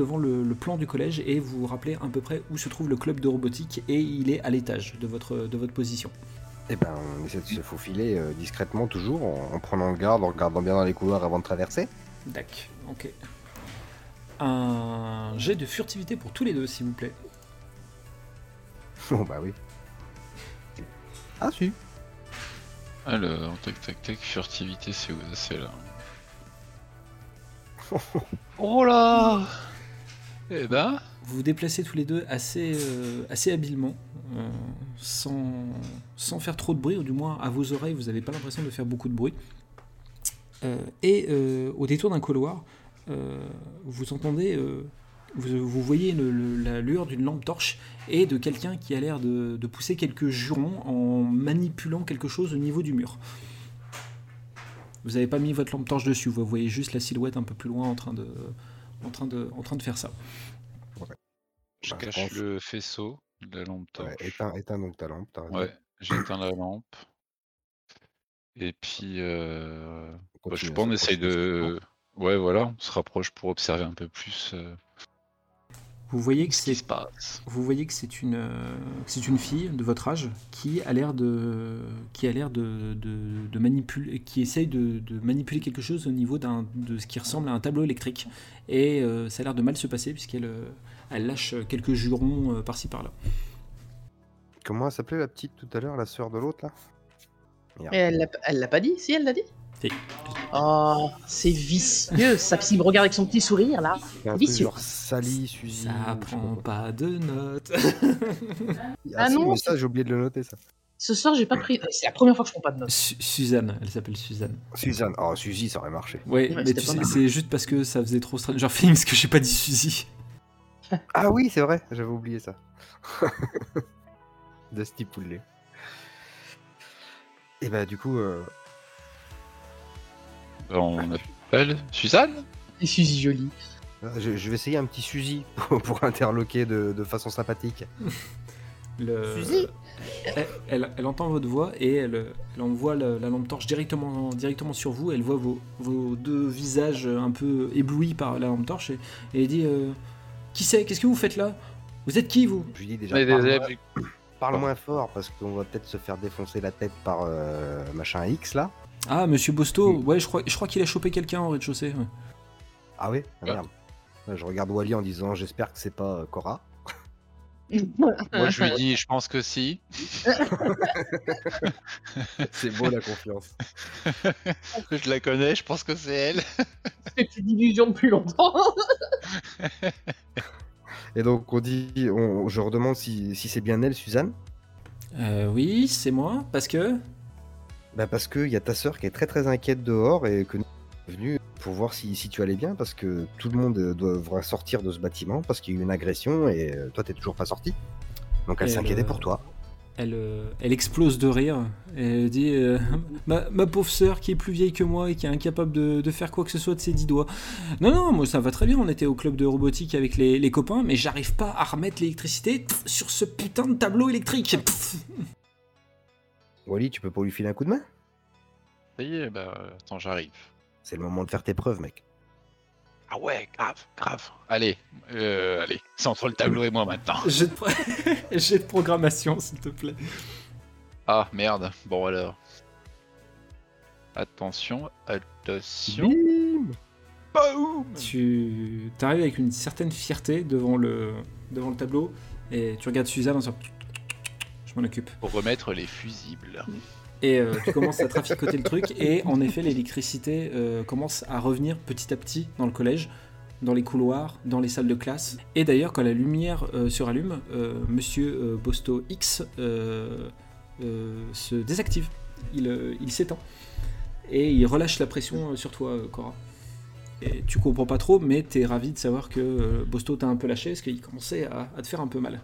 devant le, le plan du collège et vous vous rappelez à peu près où se trouve le club de robotique et il est à l'étage de votre, de votre position. Eh ben, on essaie de se faufiler euh, discrètement toujours, en, en prenant garde, en regardant bien dans les couloirs avant de traverser. Dac, ok. Un jet de furtivité pour tous les deux, s'il vous plaît. Bon bah oui. Ah si. Alors, tac tac tac, furtivité, c'est où C'est là. oh là Eh ben, Vous vous déplacez tous les deux assez, euh, habilement, euh, sans, faire trop de bruit, ou du moins à vos oreilles, vous n'avez pas l'impression de faire beaucoup de bruit. Euh, et au détour d'un couloir, vous entendez, vous, voyez le- la lueur d'une lampe torche et de quelqu'un qui a l'air de pousser quelques jurons en manipulant quelque chose au niveau du mur. Vous n'avez pas mis votre lampe torche dessus, vous voyez juste la silhouette un peu plus loin en train de, en train de, en train de faire ça. je Bah, je cache pense- le faisceau de la lampe torche. Ouais, éteins, éteins donc ta lampe, t'as raison. Ouais, j'éteins la lampe. Et puis, euh, On bah, je à on essaye de. Ouais, voilà, on se rapproche pour observer un peu plus euh, Vous voyez que c'est. Vous voyez que c'est une, euh, c'est une fille de votre âge qui a l'air de, qui a l'air de, de, de manipuler, qui essaye de, de manipuler quelque chose au niveau d'un, de ce qui ressemble à un tableau électrique. Et euh, ça a l'air de mal se passer puisqu'elle euh, elle lâche quelques jurons euh, par-ci par-là. Comment s'appelait la petite tout à l'heure, la sœur de l'autre là? Elle l'a- elle l'a pas dit? Si, elle l'a dit? Oh, c'est vicieux. Ça, s'il me regarde avec son petit sourire, là. Vicieux. genre Sally, Suzy. Ça prend pas de notes. Ah, Ah non, mais ça j'ai oublié de le noter ça. Ce soir, j'ai pas pris. C'est la première fois que je prends pas de notes. Su- Suzanne, elle s'appelle Suzanne. Suzanne, oh Suzy ça aurait marché. Ouais, Ouais, mais tu sais, c'est juste parce que ça faisait trop Stranger Things que j'ai pas dit Suzy. Ah oui c'est vrai, j'avais oublié ça. Dusty Poulet. Et bah du coup, euh, on appelle Suzanne Et Suzy jolie. je, je vais essayer un petit Suzy pour, pour interloquer de, de façon sympathique. Le- Suzy elle, elle- elle entend votre voix et elle, elle envoie la, la lampe torche directement, directement sur vous. Elle voit vos, vos deux visages un peu éblouis par la lampe torche et, et elle dit euh, Qui c'est? Qu'est-ce que vous faites là? Vous êtes qui vous? Je lui dis déjà, parle moins fort parce qu'on va peut-être se faire défoncer la tête par euh, machin X là. Ah, monsieur Bosto, Mm. ouais, je crois, je crois qu'il a chopé quelqu'un au rez-de-chaussée. ouais. Ah oui Ah, Ouais. Merde. Ouais, Je regarde Wally en disant j'espère que c'est pas euh, Cora. Moi, je lui dis, je pense que si. c'est beau la confiance. je la connais, je pense que c'est elle. C'est une illusion depuis longtemps. Et donc on dit, on, je redemande si, si c'est bien elle, Suzanne? Euh, oui, c'est moi, parce que. Bah parce qu'il y a ta sœur qui est très très inquiète dehors et que nous sommes venus pour voir si, si tu allais bien parce que tout le monde euh, devra sortir de ce bâtiment parce qu'il y a eu une agression et euh, toi t'es toujours pas sorti. Donc elle s'inquiétait pour toi. Elle, euh, elle explose de rire. Et elle dit euh, ma, ma pauvre sœur qui est plus vieille que moi et qui est incapable de, de faire quoi que ce soit de ses dix doigts. Non, non, moi ça va très bien. On était au club de robotique avec les, les copains, mais j'arrive pas à remettre l'électricité sur ce putain de tableau électrique. Pff. Wally, tu peux pas lui filer un coup de main? Ça y est, bah, attends, j'arrive. C'est le moment de faire tes preuves, mec. Ah ouais, grave, grave. Allez, euh, allez, c'est entre le tableau et moi maintenant. J'ai de, pro- j'ai de programmation, s'il te plaît. Ah merde, bon alors. Attention, attention. Bim Boum Tu arrives avec une certaine fierté devant le, devant le tableau et tu regardes Suzanne en disant Je m'en occupe. Pour remettre les fusibles. Et euh, tu commences à traficoter le truc, et en effet, l'électricité euh, commence à revenir petit à petit dans le collège, dans les couloirs, dans les salles de classe. Et d'ailleurs, quand la lumière euh, se rallume, euh, Monsieur Bosto X se désactive. Il, il s'éteint. Et il relâche la pression sur toi, Cora. Et tu comprends pas trop, mais t'es ravi de savoir que Bosto t'a un peu lâché, parce qu'il commençait à, à te faire un peu mal.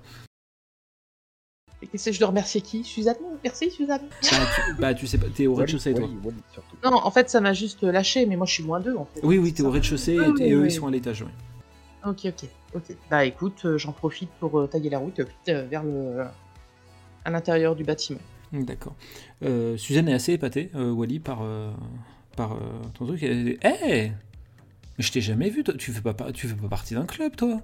Et qu'est-ce que je dois remercier qui? Suzanne? Merci, Suzanne. Bah, tu, bah, tu sais pas, t'es au rez-de-chaussée, toi. Wally, Wally, surtout. Non, en fait, ça m'a juste lâché, mais moi, je suis loin d'eux, en fait. Oui, oui, t'es au rez-de-chaussée, Ah, et, et eux, oui. ils sont à l'étage, ouais. Ok, ok, ok. Bah écoute, euh, j'en profite pour euh, tailler la route euh, vers le à l'intérieur du bâtiment. D'accord. Euh, Suzanne est assez épatée, euh, Wally, par, euh, par euh, ton truc. Elle dit Hé Mais je t'ai jamais vu, toi. Tu fais pas, tu fais pas partie d'un club, toi.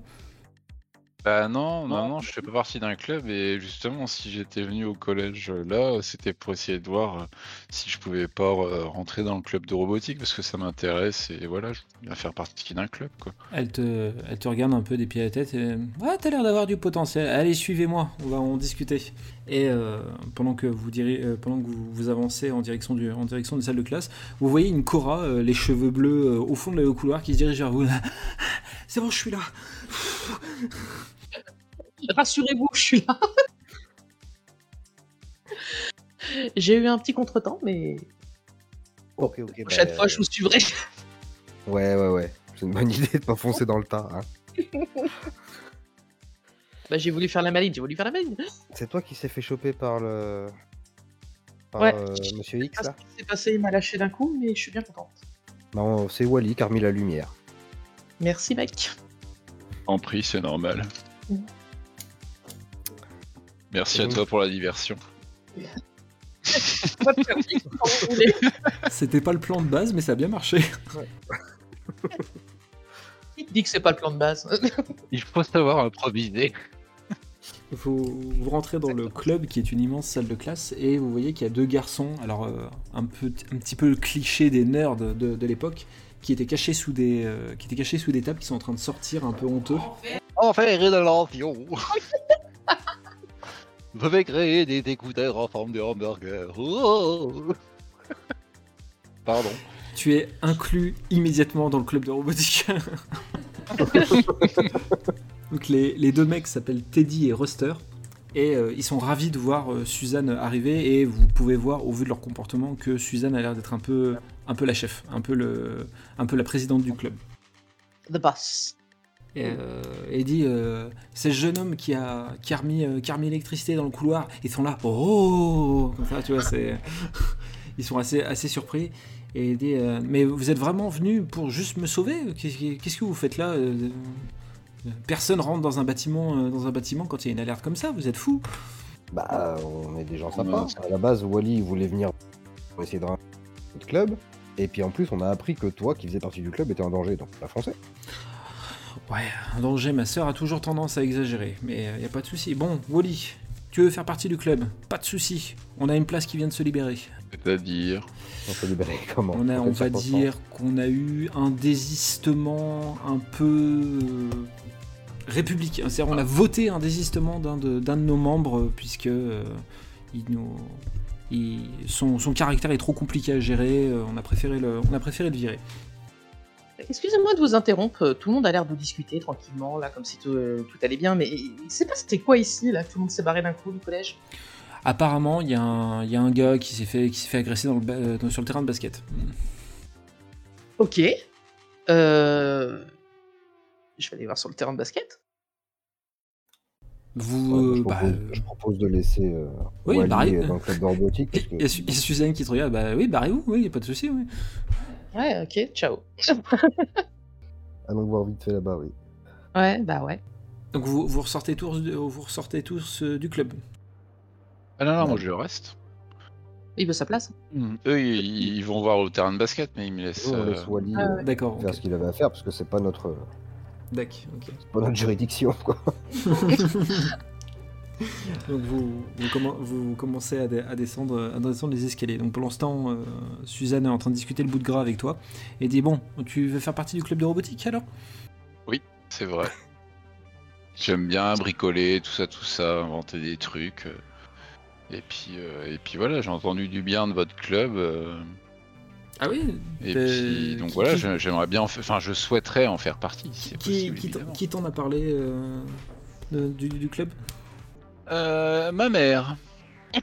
Bah non, non, non, je fais pas partie d'un club et justement si j'étais venu au collège euh, là, c'était pour essayer de voir euh, si je pouvais pas euh, rentrer dans le club de robotique parce que ça m'intéresse et voilà, je bien faire partie d'un club quoi. Elle te, elle te regarde un peu des pieds à la tête et. Ah, t'as l'air d'avoir du potentiel. Allez, suivez-moi, on va en discuter. Et euh, pendant que vous diri- euh, pendant que vous, vous avancez en direction du, en direction des salles de classe, vous voyez une Cora, euh, les cheveux bleus, au fond de le couloir, qui se dirige vers vous. C'est bon, je suis là. Rassurez-vous, je suis là. J'ai eu un petit contretemps, mais Ok, ok. la prochaine bah, fois, je vous suivrai. Ouais, ouais, ouais. C'est une bonne idée de pas foncer dans le tas. hein. Bah, j'ai voulu faire la maline, j'ai voulu faire la maline. C'est toi qui s'est fait choper par le. Par Ouais. euh, Monsieur X là pas ce qui s'est passé, il m'a lâché d'un coup, mais je suis bien contente. Non, c'est Wally qui a remis la lumière. Merci, mec. En prix, c'est normal. Merci à toi pour la diversion. C'était pas le plan de base, mais ça a bien marché. Qui te dit que c'est pas le plan de base Il faut savoir improviser. Vous, vous rentrez dans le club qui est une immense salle de classe et vous voyez qu'il y a deux garçons, alors euh, un, peu, un petit peu le cliché des nerds de, de l'époque, qui étaient cachés sous des euh, qui étaient cachés sous des tables, qui sont en train de sortir un peu honteux. Enfin, rédemption Je vais créer des écouteurs en forme de hamburger. Oh. Pardon. Tu es inclus immédiatement dans le club de robotique. Donc les, les deux mecs s'appellent Teddy et Ruster. Et euh, ils sont ravis de voir euh, Suzanne arriver et vous pouvez voir au vu de leur comportement que Suzanne a l'air d'être un peu, un peu la chef, un peu, le, un peu la présidente du club. The boss. Et, euh, et dit euh, c'est ce jeune homme qui a, qui a remis, euh, qui a remis l'électricité dans le couloir. Ils sont là, oh Comme ça, tu vois, c'est. Ils sont assez, assez surpris. Et il dit euh, mais vous êtes vraiment venu pour juste me sauver? Qu'est-ce que vous faites là? Personne rentre dans un bâtiment, dans un bâtiment quand il y a une alerte comme ça. Vous êtes fou Bah, on est des gens sympas. À la base, Wally il voulait venir pour essayer de notre club. Et puis en plus, on a appris que toi, qui faisais partie du club, étais en danger, donc on a foncé. Ouais, un danger. Ma sœur a toujours tendance à exagérer, mais il y a pas de souci. Bon, Wally, tu veux faire partie du club? Pas de souci. On a une place qui vient de se libérer. C'est-à-dire? On s'est libéré comment? On, a, on va dire qu'on a eu un désistement un peu euh, républicain. C'est-à-dire on a voté un désistement d'un de, nos membres euh, puisque euh, il nous, il- son, son caractère est trop compliqué à gérer. euh, on, a préféré le, on a préféré le virer. Excusez-moi de vous interrompre, tout le monde a l'air de discuter tranquillement, là, comme si tout, euh, tout allait bien, mais je sais pas c'était quoi ici, là, tout le monde s'est barré d'un coup du collège? Apparemment, il y, a un- il y a un gars qui s'est fait, qui fait agresser dans le ba- euh, dans- sur le terrain de basket. Ok. Euh... Je vais aller voir sur le terrain de basket. Vous, Ouais, je, euh, bah, propose, euh, je propose de laisser euh, Oui, Wally euh, dans le club de robotique. parce que- il y, a Su- il y a Suzanne qui te regarde. Bah oui, barrez-vous. Oui, y a pas de souci. Oui. Ouais, ok, ciao. Allons voir vite fait là-bas, oui. Ouais, bah ouais. Donc vous, vous ressortez tous, vous ressortez tous euh, du club. Ah non, non, Ouais. moi je reste. Il veut sa place. Eux, ils, ils vont voir au terrain de basket, mais ils me laissent. Euh, Wally Ah. D'accord. faire ce qu'il avait à faire parce que c'est pas notre, D'accord, ok. pas notre juridiction, quoi. Donc vous, vous, commen- vous commencez à, dé- à descendre, à descendre les escaliers. Donc pour l'instant, euh, Suzanne est en train de discuter le bout de gras avec toi et dit bon, tu veux faire partie du club de robotique alors? C'est vrai. J'aime bien bricoler, tout ça, tout ça, inventer des trucs. euh. Et puis, euh, et puis voilà, j'ai entendu du bien de votre club. euh, Ah oui. Et Euh, puis, donc qui- voilà, qui- j'aimerais bien, enfin, je souhaiterais en faire partie, si c'est Qui, possible. qui t'en- a parlé euh, de- du, du club? Euh, ma mère.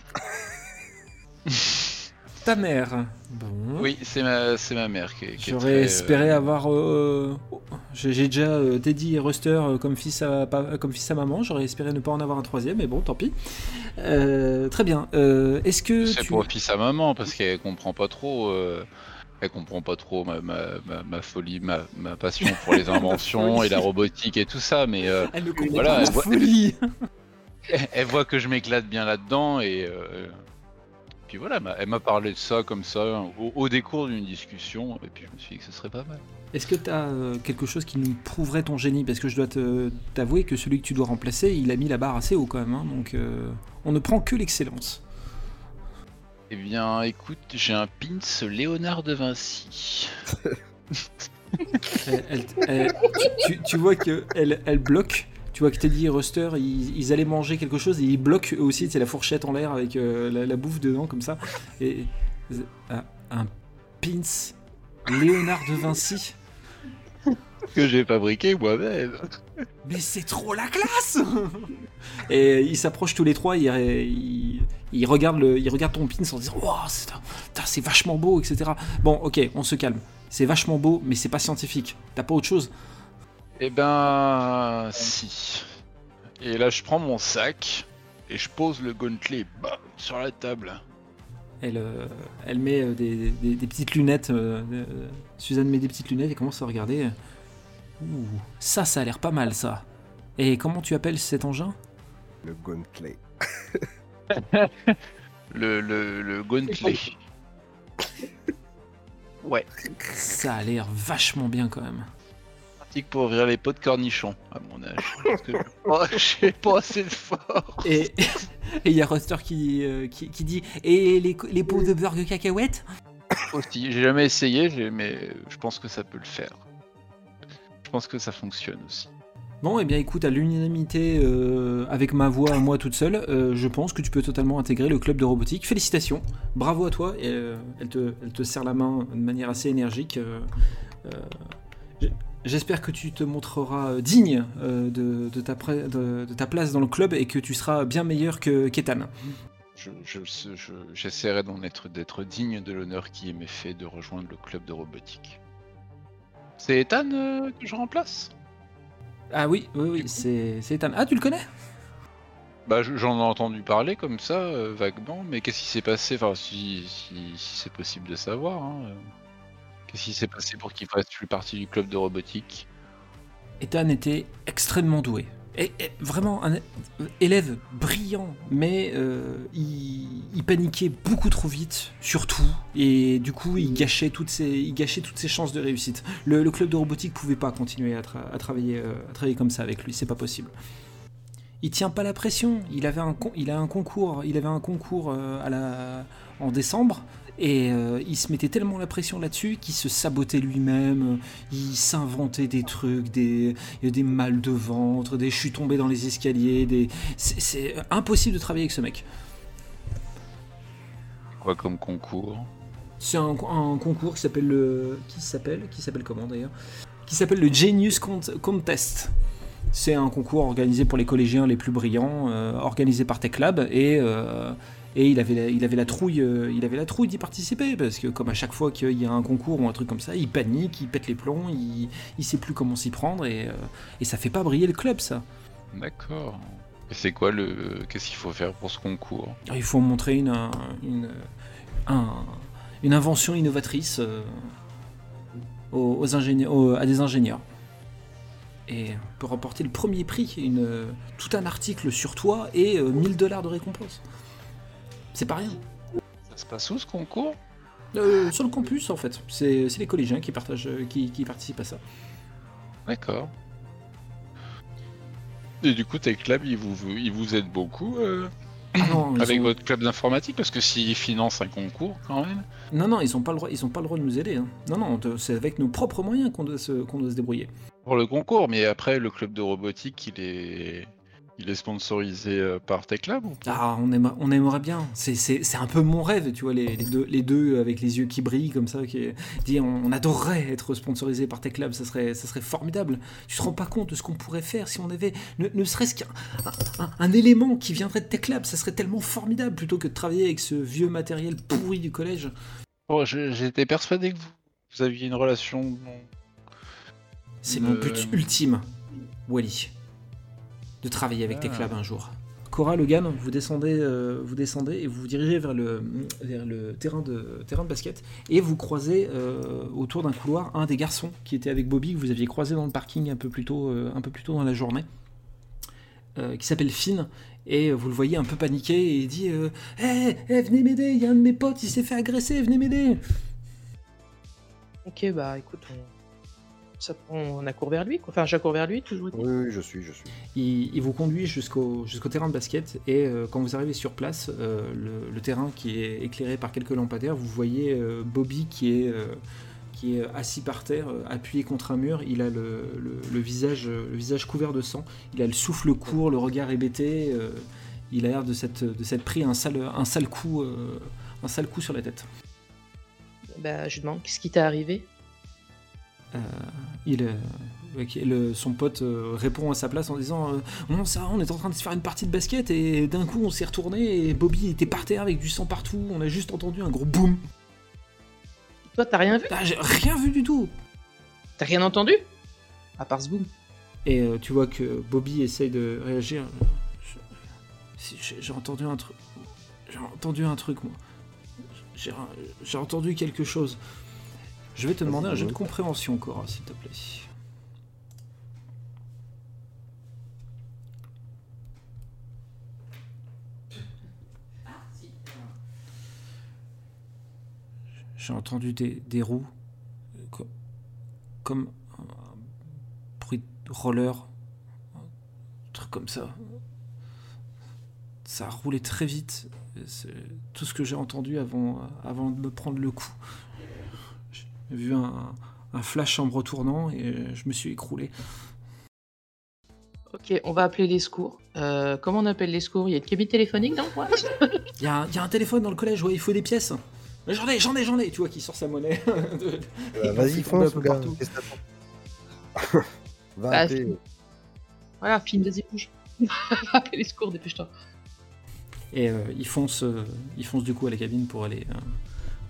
Ta mère. Bon. Oui, c'est ma, c'est ma mère qui est. qui J'aurais très, espéré euh, avoir. euh, oh, J'ai déjà euh, Teddy et Ruster comme, fils à, pa- comme fils à maman. J'aurais espéré ne pas en avoir un troisième, mais bon, tant pis. Euh, très bien. Euh, Est-ce que C'est tu. pour fils à maman parce qu'elle comprend pas trop. Euh, Elle comprend pas trop ma, ma, ma, ma folie, ma, ma passion pour les inventions et la robotique et tout ça, mais euh, Elle Voilà, pas elle la voit- folie. elle voit que je m'éclate bien là-dedans et, euh, puis voilà, elle m'a- parlé de ça comme ça, au, au décours d'une discussion, et puis je me suis dit que ce serait pas mal. Est-ce que tu as quelque chose qui nous prouverait ton génie? Parce que je dois te- t'avouer que celui que tu dois remplacer, il a mis la barre assez haut quand même. hein, donc euh, on ne prend que l'excellence. Eh bien, écoute, j'ai un pins Léonard de Vinci. Elle- elle- elle- tu, vois que elle, elle bloque. Tu vois que Teddy et Ruster, ils, ils allaient manger quelque chose et ils bloquent eux aussi. C'est la fourchette en l'air avec euh, la, la bouffe dedans comme ça. Et un, un pins Léonard de Vinci. Que j'ai fabriqué moi-même. Mais c'est trop la classe Et ils s'approchent tous les trois, ils, ils, ils regardent, le, ils regardent ton pin en disant Wow, c'est vachement beau, etc. Bon, ok, on se calme. C'est vachement beau, mais c'est pas scientifique. T'as pas autre chose? Eh ben, si. Et là, je prends mon sac et je pose le gauntlet bam, sur la table. elle, euh, elle met euh, des, des- des petites lunettes. euh, euh, Suzanne met des petites lunettes et commence à regarder. Ouh, ça, ça a l'air pas mal, ça. Et comment tu appelles cet engin? Le gauntlet. Le, le, le gauntlet. Ouais, Ça a l'air vachement bien quand même. pratique pour ouvrir les pots de cornichons, à mon âge. Parce que oh, j'ai pas assez de force. Et il y a Ruster qui, euh, qui, qui dit Et les, les pots de beurre de cacahuètes Aussi, j'ai jamais essayé, mais je pense que ça peut le faire. Je pense que ça fonctionne aussi. Bon, eh bien écoute, à l'unanimité euh, avec ma voix moi toute seule, euh, je pense que tu peux totalement intégrer le club de robotique. Félicitations, bravo à toi. Et, euh, elle, te, elle te serre la main de manière assez énergique. J'espère que tu te montreras digne de, de ta place dans le club et que tu seras bien meilleur que Ketan. Je, je, je- j'essaierai d'en être, d'être digne de l'honneur qui m'est fait de rejoindre le club de robotique. C'est Ethan que je remplace? Ah oui, oui, oui, c'est Ethan. Ah, tu le connais? Bah, je- j'en ai entendu parler comme ça, euh, vaguement, mais qu'est-ce qui s'est passé? Enfin, si, si, si c'est possible de savoir. hein, euh. Qu'est-ce qui s'est passé pour qu'il fasse plus partie du club de robotique? Ethan était extrêmement doué. Et, et vraiment un é- élève brillant, mais euh, il, il paniquait beaucoup trop vite, surtout, et du coup il gâchait toutes ses, il gâchait toutes ses chances de réussite. Le, le club de robotique pouvait pas continuer à, tra- à travailler, euh, à travailler comme ça avec lui, c'est pas possible. Il tient pas la pression. Il avait un, con- il a un concours, il avait un concours euh, à la, en décembre. Et euh, il se mettait tellement la pression là-dessus qu'il se sabotait lui-même, il s'inventait des trucs, des, des mal de ventre, des je suis tombé dans les escaliers, des... c'est, impossible de travailler avec ce mec. Quoi comme concours? C'est un, un concours qui s'appelle le... Qui s'appelle Qui s'appelle comment d'ailleurs? Qui s'appelle le Genius Cont- Contest. C'est un concours organisé pour les collégiens les plus brillants, euh, organisé par Tech Lab, et, euh, et il, avait la, il avait la trouille, euh, il avait la trouille d'y participer, parce que comme à chaque fois qu'il y a un concours ou un truc comme ça, il panique, il pète les plombs, il, il sait plus comment s'y prendre, et, euh, et ça fait pas briller le club, ça. D'accord. Et c'est quoi le. Qu'est-ce qu'il faut faire pour ce concours? Il faut montrer une, un- une, un- une invention innovatrice euh, aux, aux ingénieurs, aux- à des ingénieurs. Et on peut remporter le premier prix, une, tout un article sur toi et euh, 1000 dollars de récompense. C'est pas rien. Ça se passe où ce concours? Euh, sur le campus, en fait. C'est les collégiens qui, partagent, euh, qui, qui participent à ça. D'accord. Et du coup, Tech Lab, il vous, il vous aide beaucoup euh, Ah non, ils avec ont- votre club d'informatique? Parce que s'il finance un concours, quand même. non, non, ils n'ont pas, le droit- ils ont pas le droit de nous aider. hein. Non, non, c'est avec nos propres moyens qu'on doit, se- qu'on doit se débrouiller. Pour le concours, mais après, le club de robotique, il est. Il est sponsorisé euh, par Tech Lab ou Ah, on, aime- on aimerait bien. C'est- un peu mon rêve, tu vois, les, les deux, les deux avec les yeux qui brillent comme ça. Qui dit, on, on adorerait être sponsorisé par Tech Lab, ça serait, ça serait formidable. Tu te rends pas compte de ce qu'on pourrait faire si on avait ne, ne serait-ce qu'un un, un- un élément qui viendrait de Tech Lab, ça serait tellement formidable plutôt que de travailler avec ce vieux matériel pourri du collège. Oh, J'étais persuadé que vous, vous aviez une relation. C'est mon Euh, but ultime, Wally, de travailler avec Tech Ah. Lab un jour. Cora, Logan, vous descendez, euh, vous descendez et vous vous dirigez vers le, vers le terrain, de, terrain de basket et vous croisez euh, autour d'un couloir un des garçons qui était avec Bobby que vous aviez croisé dans le parking un peu plus tôt, euh, un peu plus tôt dans la journée. euh, qui s'appelle Finn. Et vous le voyez un peu paniqué et il dit Hé, hé, venez m'aider, il y a un de mes potes, il s'est fait agresser, venez m'aider Ok, bah écoute, on, ça, on accourt vers lui. quoi. Enfin, j'accours vers lui, toujours. Oui, oui, je suis, je suis. Il, il vous conduit jusqu'au jusqu'au terrain de basket et euh, quand vous arrivez sur place, euh, le, le terrain qui est éclairé par quelques lampadaires, vous voyez euh, Bobby qui est, euh, qui est assis par terre, appuyé contre un mur. Il a le, le- le visage, le visage couvert de sang. Il a le souffle court, le regard hébété. euh, il a l'air de s'être de pris un sale, un sale coup, euh, un sale coup sur la tête. Bah, je lui demande, qu'est-ce qui t'est arrivé? Il, euh, le- son pote euh, répond à sa place en disant euh, Non, ça, va, on est en train de se faire une partie de basket et d'un coup on s'est retourné et Bobby était par terre avec du sang partout. On a juste entendu un gros boum. Toi, t'as rien vu Ah, j'ai rien vu du tout. T'as rien entendu À part ce boom. Et euh, tu vois que Bobby essaye de réagir. J'ai entendu un truc. J'ai entendu un truc, moi. J'ai entendu quelque chose. Je vais te demander un jeu de compréhension, Cora, s'il te plaît. J'ai entendu des, des roues, euh, co- comme un bruit de roller, un truc comme ça. Ça a roulé très vite. tout ce que j'ai entendu avant, avant de me prendre le coup. J'ai vu un, un flash en me retournant et je me suis écroulé. Ok, on va appeler les secours. Euh, comment on appelle les secours? Il y a une cabine téléphonique dans le coin Il y, a un- il y a un téléphone dans le collège, ouais, il faut des pièces. Mais J'en ai, j'en ai, j'en ai, tu vois, qui sort sa monnaie. Euh, Il Vas-y, tomber un fonce, peu gars. partout. Qu'est-ce que t'attends Va Bah, appeler. Voilà, film, vas-y, bouge. Appelle les secours, dépêche-toi. Et euh, il, fonce, euh, il fonce du coup à la cabine pour aller, euh,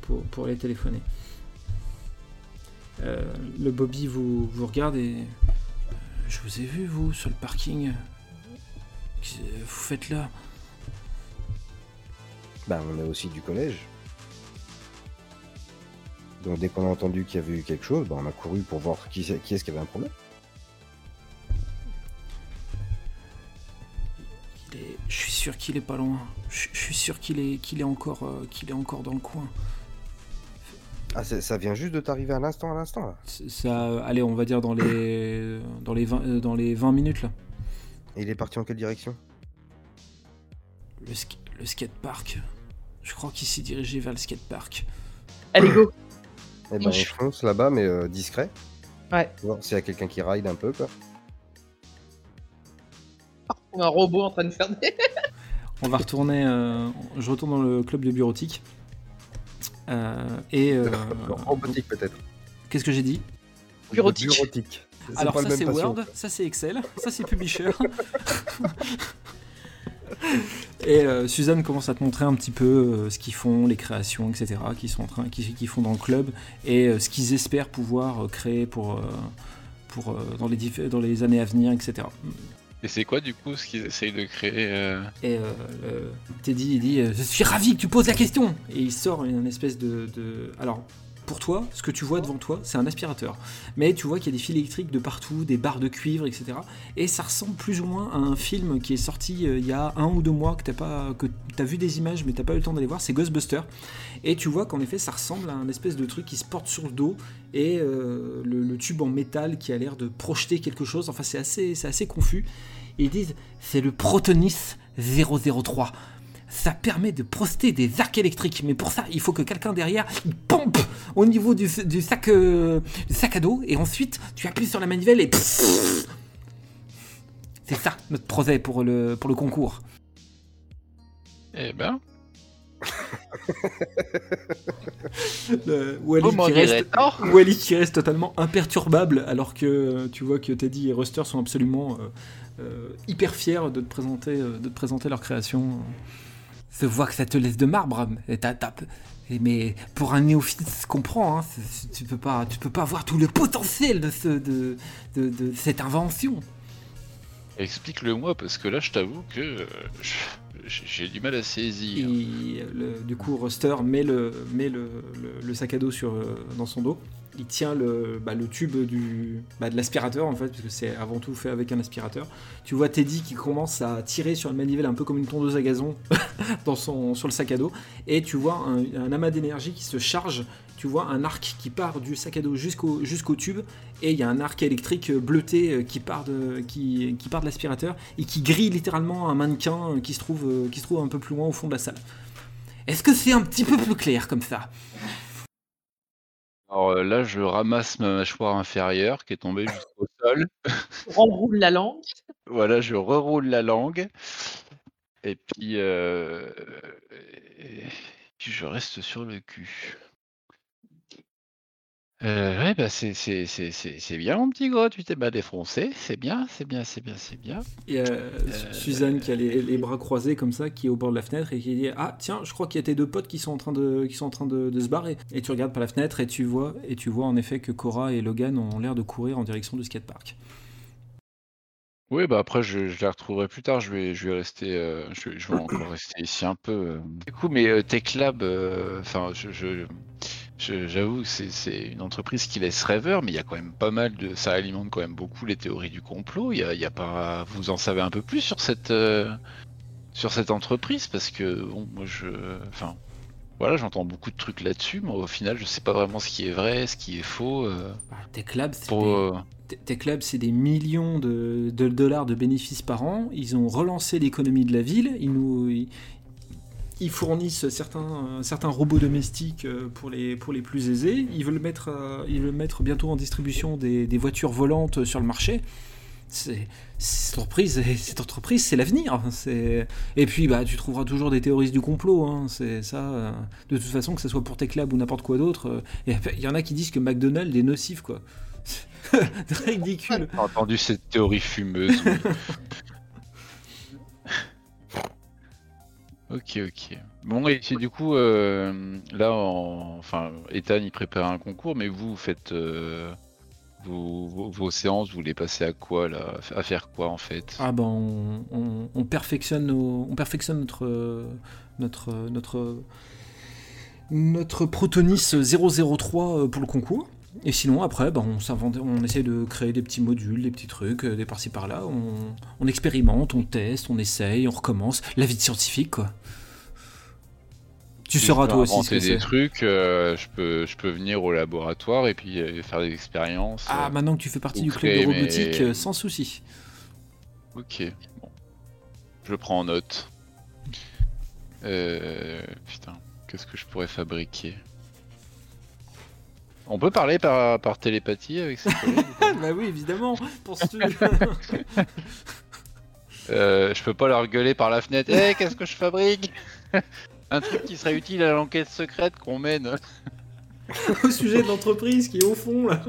pour, pour aller téléphoner. Euh, le Bobby vous, vous regarde et. euh, je vous ai vu, vous, sur le parking. Qu'est-ce que vous faites là? Bah, on est aussi du collège. Donc dès qu'on a entendu qu'il y avait eu quelque chose, bah, on a couru pour voir qui, est-ce qui avait un problème. Il est- Je suis sûr qu'il est pas loin. Je je suis sûr qu'il est, qu'il est, encore, euh, qu'il est encore dans le coin. Ah, ça vient juste de t'arriver à l'instant, à l'instant Ça, allez, on va dire dans les, dans les, 20, euh, dans les 20 minutes là. Et il est parti en quelle direction? Le, sk- le skatepark. Je crois qu'il s'est dirigé vers le skatepark. Allez, go Eh ben, je- fonce là-bas, mais euh, discret. Ouais. Voir s'il y a quelqu'un qui ride un peu, quoi. Un robot en train de faire des... On va retourner. euh, je retourne dans le club de bureautique. Euh, et euh, Robotique peut-être. qu'est-ce que j'ai dit? Bureautique. Alors pas ça c'est. Word, ça c'est Excel, ça c'est Publisher. Et euh, Suzanne commence à te montrer un petit peu euh, ce qu'ils font, les créations, etc., qu'ils sont en train, font dans le club et euh, ce qu'ils espèrent pouvoir euh, créer pour, euh, pour euh, dans les dans les années à venir, etc. Et c'est quoi du coup ce qu'ils essayent de créer euh, Et euh, Teddy il dit euh, Je suis ravi que tu poses la question! Et il sort une espèce de- Alors, pour toi, ce que tu vois devant toi, c'est un aspirateur. Mais tu vois qu'il y a des fils électriques de partout, des barres de cuivre, etc. Et ça ressemble plus ou moins à un film qui est sorti euh, il y a un ou deux mois, que tu as, vu des images, mais t'as pas eu le temps d'aller voir, c'est Ghostbuster. Et tu vois qu'en effet, ça ressemble à un espèce de truc qui se porte sur le dos et euh, le, tube en métal qui a l'air de projeter quelque chose. Enfin, c'est assez, confus. Ils disent c'est le Protonis 003. Ça permet de proster des arcs électriques, mais pour ça, il faut que quelqu'un derrière il pompe au niveau du, du sac, euh, du sac à dos, et ensuite tu appuies sur la manivelle et c'est ça notre projet pour le, pour le concours. Eh ben, Le- Wally qui reste, tort. Wally qui reste totalement imperturbable, alors que tu vois que Teddy et Ruster sont absolument euh, euh, hyper fiers de te présenter, euh, de te présenter leur création. Je vois que ça te laisse de marbre, et mais pour un néophyte, je comprends, hein, c'est- c'est- tu peux pas, tu peux pas voir tout le potentiel de, ce, de, de, de cette invention. Explique-le moi parce que là je t'avoue que euh, j'ai du mal à saisir. Et le- du coup, Ruster met le, met le, le- le sac à dos sur, euh, dans son dos. Il tient le, bah, tube bah, de l'aspirateur en fait, parce que c'est avant tout fait avec un aspirateur. Tu vois Teddy qui commence à tirer sur une manivelle un peu comme une tondeuse à gazon dans son, sur le sac à dos, et tu vois un, amas d'énergie qui se charge. Tu vois un arc qui part du sac à dos jusqu'au tube, et il y a un arc électrique bleuté euh, qui part de, l'aspirateur et qui grille littéralement un mannequin trouve, euh, qui se trouve un peu plus loin au fond de la salle. Est-ce que c'est un petit peu plus clair comme ça? Alors euh, là, je ramasse ma mâchoire inférieure qui est tombée jusqu'au sol. On roule la langue. Voilà, je reroule la langue. Et puis, euh, et puis je reste sur le cul. Euh, ouais, bah c'est c'est- c'est- c'est- c'est bien, mon petit gros, tu t'es pas défoncé. C'est bien, c'est bien, c'est bien, c'est bien. Il y a Su- Suzanne qui a les, les bras croisés comme ça, qui est au bord de la fenêtre et qui dit Ah, tiens, je crois qu'il y a tes deux potes qui sont en train de, qui sont en train de, de se barrer. Et tu regardes par la fenêtre et tu vois, et tu vois en effet que Cora et Logan ont l'air de courir en direction du skatepark. Oui, bah après, je, je les retrouverai plus tard. Je vais, je vais rester, euh, je, je vais encore rester ici un peu. euh. Du coup, mais euh, Tech Lab, euh, enfin, je- j'avoue, que c'est, une entreprise qui laisse rêveur, mais il y a quand même pas mal de, ça alimente quand même beaucoup les théories du complot. Il y a, il y a pas, vous en savez un peu plus sur cette, euh, sur cette entreprise? Parce que bon, moi, je, enfin, voilà, j'entends beaucoup de trucs là-dessus, mais au final, je sais pas vraiment ce qui est vrai, ce qui est faux. euh, Bah, Tech Lab, c'est pour, des- euh, des millions de, de dollars de bénéfices par an. Ils ont relancé l'économie de la ville. Ils nous. Ils, fournissent certains, euh, certains robots domestiques euh, pour les, pour les plus aisés. Ils veulent mettre, euh, ils veulent mettre bientôt en distribution des, des voitures volantes sur le marché. C'est, cette entreprise, cette entreprise, c'est l'avenir. C'est... Et puis, bah, tu trouveras toujours des théoristes du complot. hein. C'est ça. De toute façon, que ce soit pour Tech Lab ou n'importe quoi d'autre. Il y en a qui disent que McDonald's est nocif, quoi. Ridicule. J'ai entendu cette théorie fumeuse. oui. ok, ok. Bon, et du coup, euh, là, en- enfin, Ethan, il prépare un concours, mais vous, faites euh, vos, séances, vous les passez à quoi, là À faire quoi, en fait? Ah ben on, on- on perfectionne nos- on perfectionne notre Protonis 003 pour le concours. Et sinon après ben, on s'invente, on essaie de créer des petits modules, des petits trucs, euh, des par-ci par-là. On, on expérimente, on teste, on essaye, on recommence. La vie de scientifique quoi. Tu Si sauras toi aussi ce inventer que des trucs, euh, je, peux, je peux venir au laboratoire et puis euh, faire des expériences. Ah euh. maintenant que tu fais partie du club de mes- robotique, sans souci. Ok, bon. Je prends en note. Euh, putain, qu'est-ce que je pourrais fabriquer? On peut parler par, par télépathie avec ses collègues bah oui évidemment. Penses-tu Euh, Je peux pas leur gueuler par la fenêtre. Eh, qu'est-ce que je fabrique? Un truc qui serait utile à l'enquête secrète qu'on mène. au sujet de l'entreprise qui est au fond là.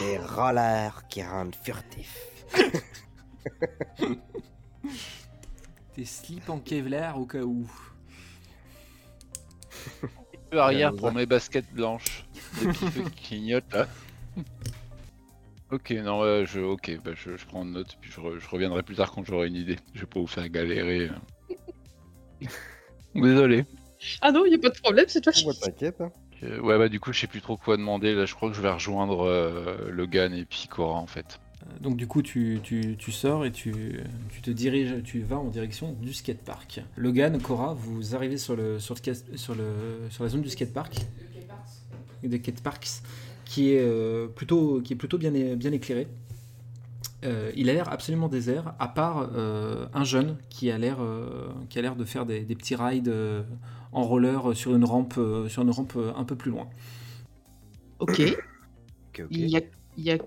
Des rollers qui rendent furtifs. Des slips en Kevlar au cas où. Peu arrière Euh, pour mes baskets blanches. Des petits feux qui clignotent là. Ok, non, je, ok, bah, je, je prends note, puis je, re- je reviendrai plus tard quand j'aurai une idée. Je vais pas vous faire galérer. euh. Désolé. Ah non, il n'y a pas de problème, c'est toi qui. Ouais, t'inquiète. hein. Euh, ouais, bah du coup, je sais plus trop quoi demander. Là, je crois que je vais rejoindre euh, Logan et puis Cora en fait. Donc du coup, tu, tu- tu sors et tu, tu te diriges, tu vas en direction du skatepark. Logan, Cora, vous arrivez sur, le, sur, le, sur, le, sur la zone du skatepark. Des skateparks, qui est, euh, plutôt, qui est plutôt bien, bien éclairé. Euh, il a l'air absolument désert, à part euh, un jeune qui a l'air euh, qui a l'air de faire des, des petits rides euh, en roller sur une rampe, euh, sur une rampe euh, un peu plus loin. Ok. Ok, ok. Il y a, il y a-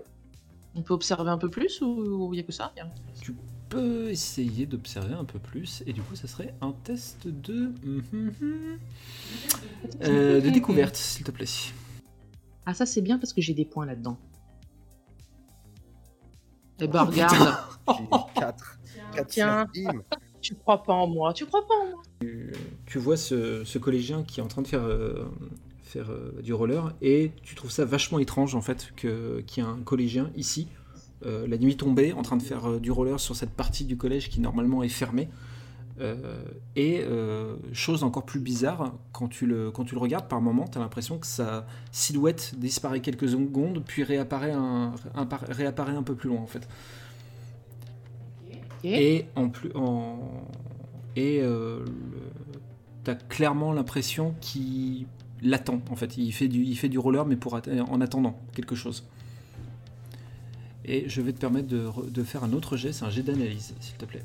On peut observer un peu plus ou il n'y a que ça Il y a- Tu peux essayer d'observer un peu plus, et du coup, ça serait un test de. Mhm. Euh, de découverte, s'il te plaît. Ah, ça c'est bien parce que j'ai des points là-dedans. Eh ben, Oh, regarde, J'ai 4. 4 Tiens. tu crois pas en moi, tu crois pas en moi. Tu vois ce, ce collégien qui est en train de faire, euh, faire euh, du roller, et tu trouves ça vachement étrange, en fait, que- qu'il y ait un collégien ici, euh, la nuit tombée, en train de faire euh, du roller sur cette partie du collège qui normalement est fermée. Euh, et euh, chose encore plus bizarre, quand tu le, quand tu le regardes par moment, tu as l'impression que sa silhouette disparaît quelques secondes, puis réapparaît un, un par- réapparaît un peu plus loin en fait. Et en plus, en... et euh, t'as clairement l'impression qu'il l'attend. En fait, il fait du, il fait du roller, mais pour en attendant quelque chose. Et je vais te permettre de, re- de faire un autre jet, c'est un jet d'analyse, s'il te plaît.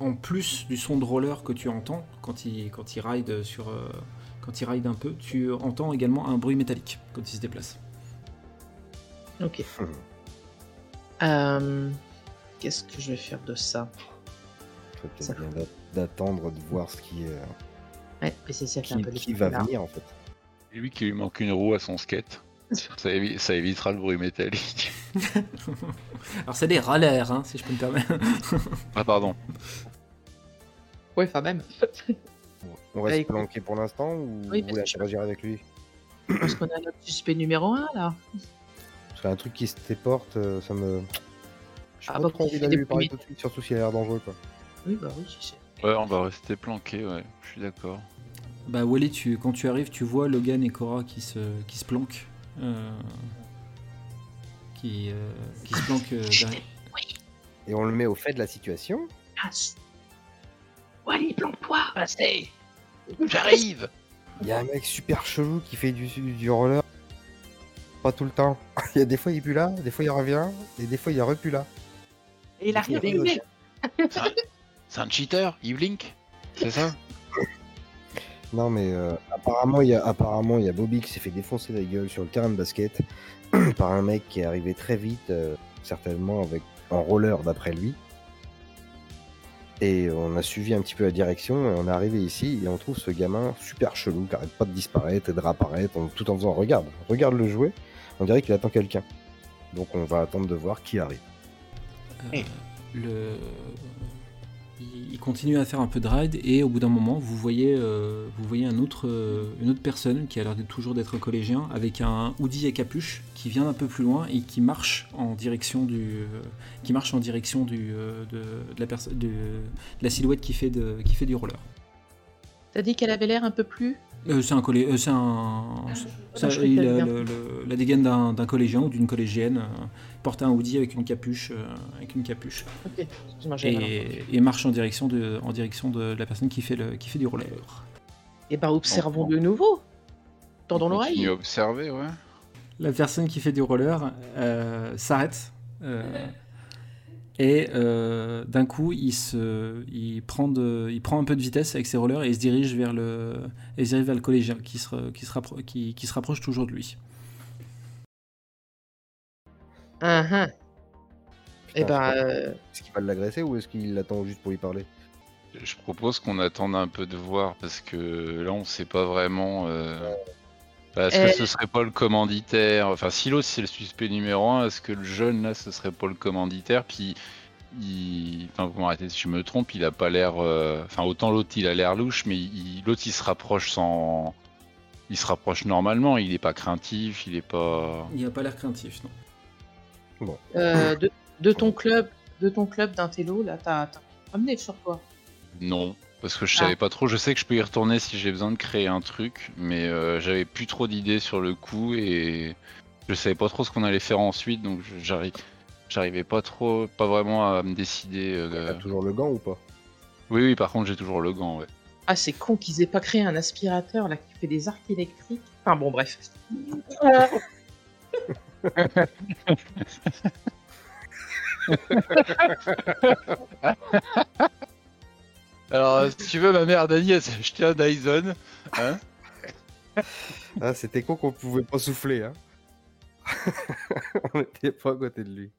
En plus du son de roller que tu entends quand il, quand il ride sur, euh, quand il ride un peu, tu entends également un bruit métallique quand il se déplace. Ok. Euh, Qu'est-ce que je vais faire de ça Faut peut-être bien d'a- d'attendre de voir ce qui, euh, Ouais, mais c'est ça fait un qui, peu qui va là. venir en fait. Et lui qui lui manque une roue à son skate. Ça, évi- ça évitera le bruit métallique. Alors c'est des rollers, hein, si je peux me permettre. Ah pardon. Ouais, enfin même. On Bah, reste écoute. planqué pour l'instant ou Oui, vous voulez interagir avec lui Parce qu'on a notre suspect numéro 1 là. Parce qu'un truc qui se téporte, euh, ça me. J'ai Ah pas bah, trop envie d'aller lui parler tout de suite, surtout s'il a l'air dangereux quoi. Oui, bah oui, je sais. Ouais, on va rester planqué, ouais. Je suis d'accord. Bah Wally, tu, quand tu arrives, tu vois Logan et Cora qui se, qui se planquent. euh, qui, euh, qui se planquent euh, derrière. Et on le met au fait de la situation. Ah, Wally, planque-toi Passez J'arrive Il y a un mec super chelou qui fait du, du roller. Pas tout le temps. Il y a des fois il est plus là, des fois il revient, et des fois il est repu là. Et il a rien fait. C'est un cheater, il blink C'est ça? Non mais euh, apparemment il y a apparemment il y a Bobby qui s'est fait défoncer la gueule sur le terrain de basket par un mec qui est arrivé très vite, euh, certainement avec en roller d'après lui. Et on a suivi un petit peu la direction et on est arrivé ici et on trouve ce gamin super chelou qui arrête pas de disparaître et de réapparaître en- tout en faisant regarde, regarde le jouet, on dirait qu'il attend quelqu'un. Donc on va attendre de voir qui arrive. Euh, le... il, continue à faire un peu de ride et au bout d'un moment, vous voyez, euh, vous voyez un autre, euh, une autre personne qui a l'air de toujours d'être un collégien avec un hoodie et capuche qui vient un peu plus loin et qui marche en direction du, euh, qui marche en direction du, euh, de, de la perso- de- de la silhouette qui fait, de, qui fait du roller. T'as dit qu'elle avait l'air un peu plus. Euh, c'est un collé... euh, c'est un... ça- je croyais il qu'elle a avait un le- le- la dégaine d'un d'un collégien ou d'une collégienne. euh, porte un hoodie avec une capuche, euh, avec une capuche. Et, et marche en direction de, en direction de la personne qui fait, le, qui fait du roller. Et bah, observons de nouveau. Tendons l'oreille. Observer, ouais. La personne qui fait du roller euh, s'arrête euh, et euh, d'un coup il, se, il, prend de, il prend un peu de vitesse avec ses rollers et il se dirige vers le, et il se dirige vers le collégien qui se, qui, se rappro- qui, qui se rapproche toujours de lui. Et Putain, bah, je sais pas. euh, Est-ce qu'il va l'agresser ou est-ce qu'il l'attend juste pour lui parler? Je propose qu'on attende un peu de voir parce que là on sait pas vraiment. euh, Est-ce Euh. que ce serait pas le commanditaire Enfin, si l'autre c'est le suspect numéro 1, est-ce que le jeune là ce serait pas le commanditaire? Puis, il... enfin, vous m'arrêtez si je me trompe, il a pas l'air. euh, Enfin, autant l'autre il a l'air louche, mais il- l'autre il se rapproche sans. Il se rapproche normalement, il est pas craintif, il est pas. Il n'a pas l'air craintif, non. euh, de, de ton club, de ton club d'intello, là, t'as t'as ramené sur toi. Non, parce que je Ah. savais pas trop. Je sais que je peux y retourner si j'ai besoin de créer un truc, mais euh, j'avais plus trop d'idées sur le coup et je savais pas trop ce qu'on allait faire ensuite, donc j'arrive, j'arrivais pas trop, pas vraiment à me décider. euh, T'as toujours le gant ou pas? Oui, oui. Par contre, j'ai toujours le gant, ouais. Ah, c'est con qu'ils aient pas créé un aspirateur là qui fait des arcs électriques. Enfin bon, bref. Alors, si tu veux, ma mère Dani, elle s'est acheté un Dyson. Hein Ah, c'était con qu'on pouvait pas souffler, hein. On était pas à côté de lui.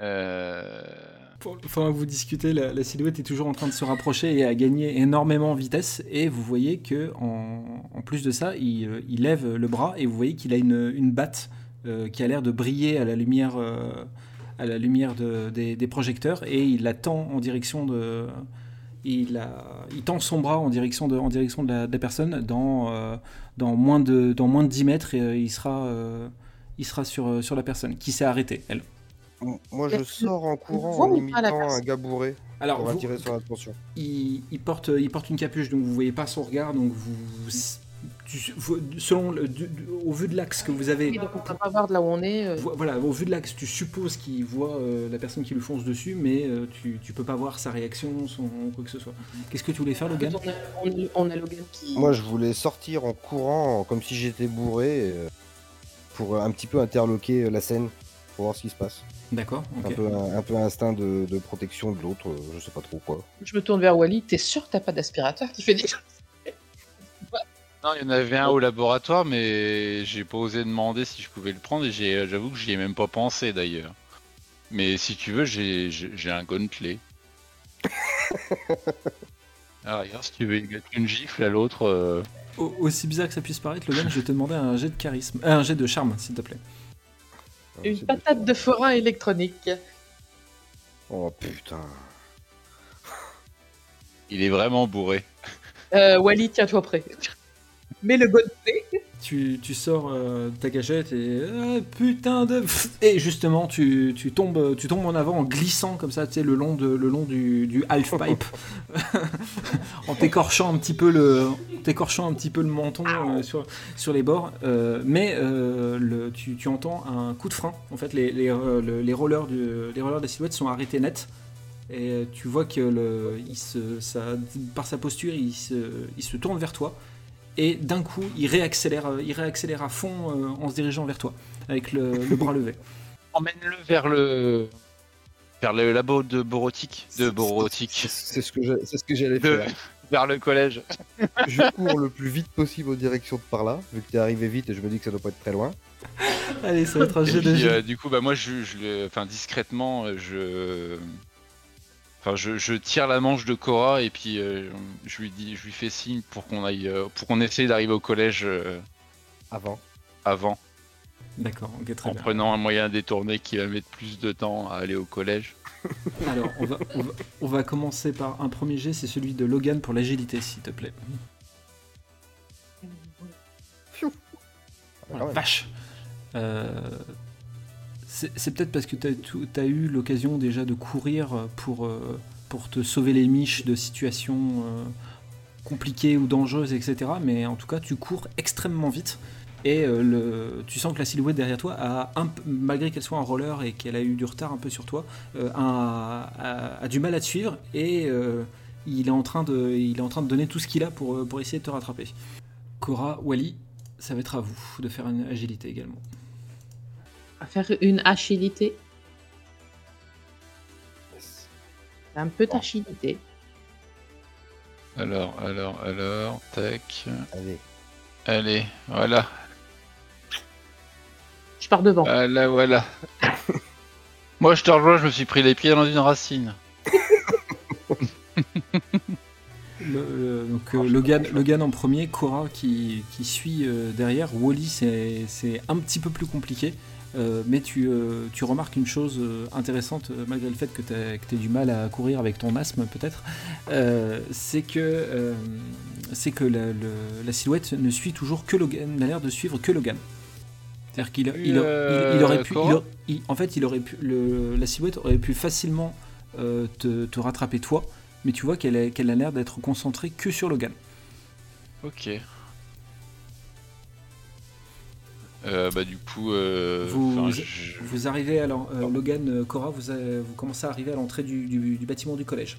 euh... Que vous discutez, la, la silhouette est toujours en train de se rapprocher et a gagné énormément en vitesse. Et vous voyez que en, en plus de ça, il, euh, il lève le bras et vous voyez qu'il a une, une batte euh, qui a l'air de briller à la lumière, euh, à la lumière de- des, des projecteurs et il la tend en direction de. Il, a- il tend son bras en direction de, en direction de, la, de la personne dans, euh, dans, moins de, dans moins de 10 mètres et euh, il sera. euh, il sera sur, sur la personne qui s'est arrêtée, elle. Moi, je sors en courant en imitant un personne gars bourré Alors, pour vous- attirer son attention. il, il porte, il porte une capuche, donc vous voyez pas son regard, donc vous, tu- selon le, du- du- au vu de l'axe que vous avez, Oui, donc on peut pas voir de là où on est. euh. vo- voilà, au vu de l'axe, tu supposes qu'il voit euh, la personne qui lui fonce dessus, mais euh, tu, tu peux pas voir sa réaction, son quoi que ce soit. Qu'est-ce que tu voulais faire, Logan? On a, on a- on a Logan qui. Moi, je voulais sortir en courant comme si j'étais bourré euh, pour un petit peu interloquer la scène pour voir ce qui se passe. D'accord, Un, peu, un, un peu instinct de, de protection de l'autre, je sais pas trop quoi. Je me tourne vers Wally. T'es sûr que t'as pas d'aspirateur qui fait des. Non, il y en avait un au laboratoire, mais j'ai pas osé demander si je pouvais le prendre et j'ai- j'avoue que j'y ai même pas pensé d'ailleurs. Mais si tu veux, j'ai un guntelet. ah, regarde, si tu veux une gifle à l'autre. euh, Au- aussi bizarre que ça puisse paraître, Logan, je vais te demander un jet de charisme, euh, un jet de charme, s'il te plaît. Une patate de forain électronique. Oh putain. il est vraiment bourré. Euh, Wally, tiens-toi prêt. Mets le gonflé. Tu, tu sors euh, ta gâchette et euh, putain de et justement tu, tu tombes tu tombes en avant en glissant comme ça tu sais le long de le long du, du half pipe en t'écorchant un petit peu le t'écorchant un petit peu le menton euh, sur sur les bords. Euh, mais le, tu, tu entends un coup de frein. En fait les, les, le- les rollers du, les rollers de la silhouette sont arrêtés net. Et tu vois que le il se ça, par sa posture il se il se tourne vers toi et d'un coup il réaccélère, euh, il réaccélère à fond euh, en se dirigeant vers toi avec le, le bras levé. Emmène-le vers le. vers le labo de borotique. De C'est borotique. c'est ce que j'ai- c'est ce que j'allais De- faire. vers le collège. Je cours le plus vite possible aux directions de par là, vu que t'es arrivé vite et je me dis que ça doit pas être très loin. Allez, ça va être un jet de jet. euh, du coup, bah moi, je, je le- enfin discrètement, je, enfin, je, je tire la manche de Cora et puis euh, je lui dis, je lui fais signe pour qu'on aille, euh, pour qu'on essaye d'arriver au collège euh, Avant. avant, D'accord, ok, très en bien. prenant un moyen détourné qui va mettre plus de temps à aller au collège. Alors, on va, on, va, on va commencer par un premier jet, c'est celui de Logan pour l'agilité, s'il te plaît. Ah, Oh la vache Euh, C'est peut-être parce que tu as, eu l'occasion déjà de courir pour, euh, pour te sauver les miches de situations euh, compliquées ou dangereuses, etc. Mais en tout cas, tu cours extrêmement vite. Et euh, tu sens que la silhouette derrière toi, a malgré qu'elle soit un roller et qu'elle a eu du retard un peu sur toi, euh, a, du mal à te suivre et euh, il, est en train de, en donner tout ce qu'il a pour, euh, pour essayer de te rattraper. Cora, Wally, ça va être à vous de faire une agilité également. À faire une agilité. Yes. Un peu d'agilité. Alors, alors, alors, tac, Allez. allez, voilà, Je pars devant. voilà, voilà. Moi, je te rejoins, je me suis pris les pieds dans une racine. Le- le- donc euh, Logan, Logan en premier, Cora qui, qui suit euh, derrière. Wally, c'est c'est un petit peu plus compliqué. Euh, mais tu, euh, tu remarques une chose euh, intéressante, malgré le fait que tu aies du mal à courir avec ton asthme peut-être, c'est que, c'est que la, silhouette ne suit toujours que Logan, n'a l'air de suivre que Logan. C'est-à-dire qu'il il, il- aurait pu... En fait, il aurait pu, le- la silhouette aurait pu facilement te, te rattraper toi, mais tu vois qu'elle qu'elle a l'air d'être concentrée que sur Logan. Ok. Euh, bah du coup, euh, Vous- je- Vous arrivez à euh, Logan, euh, Cora, vous, avez- vous commencez à arriver à l'entrée du, du- du bâtiment du collège.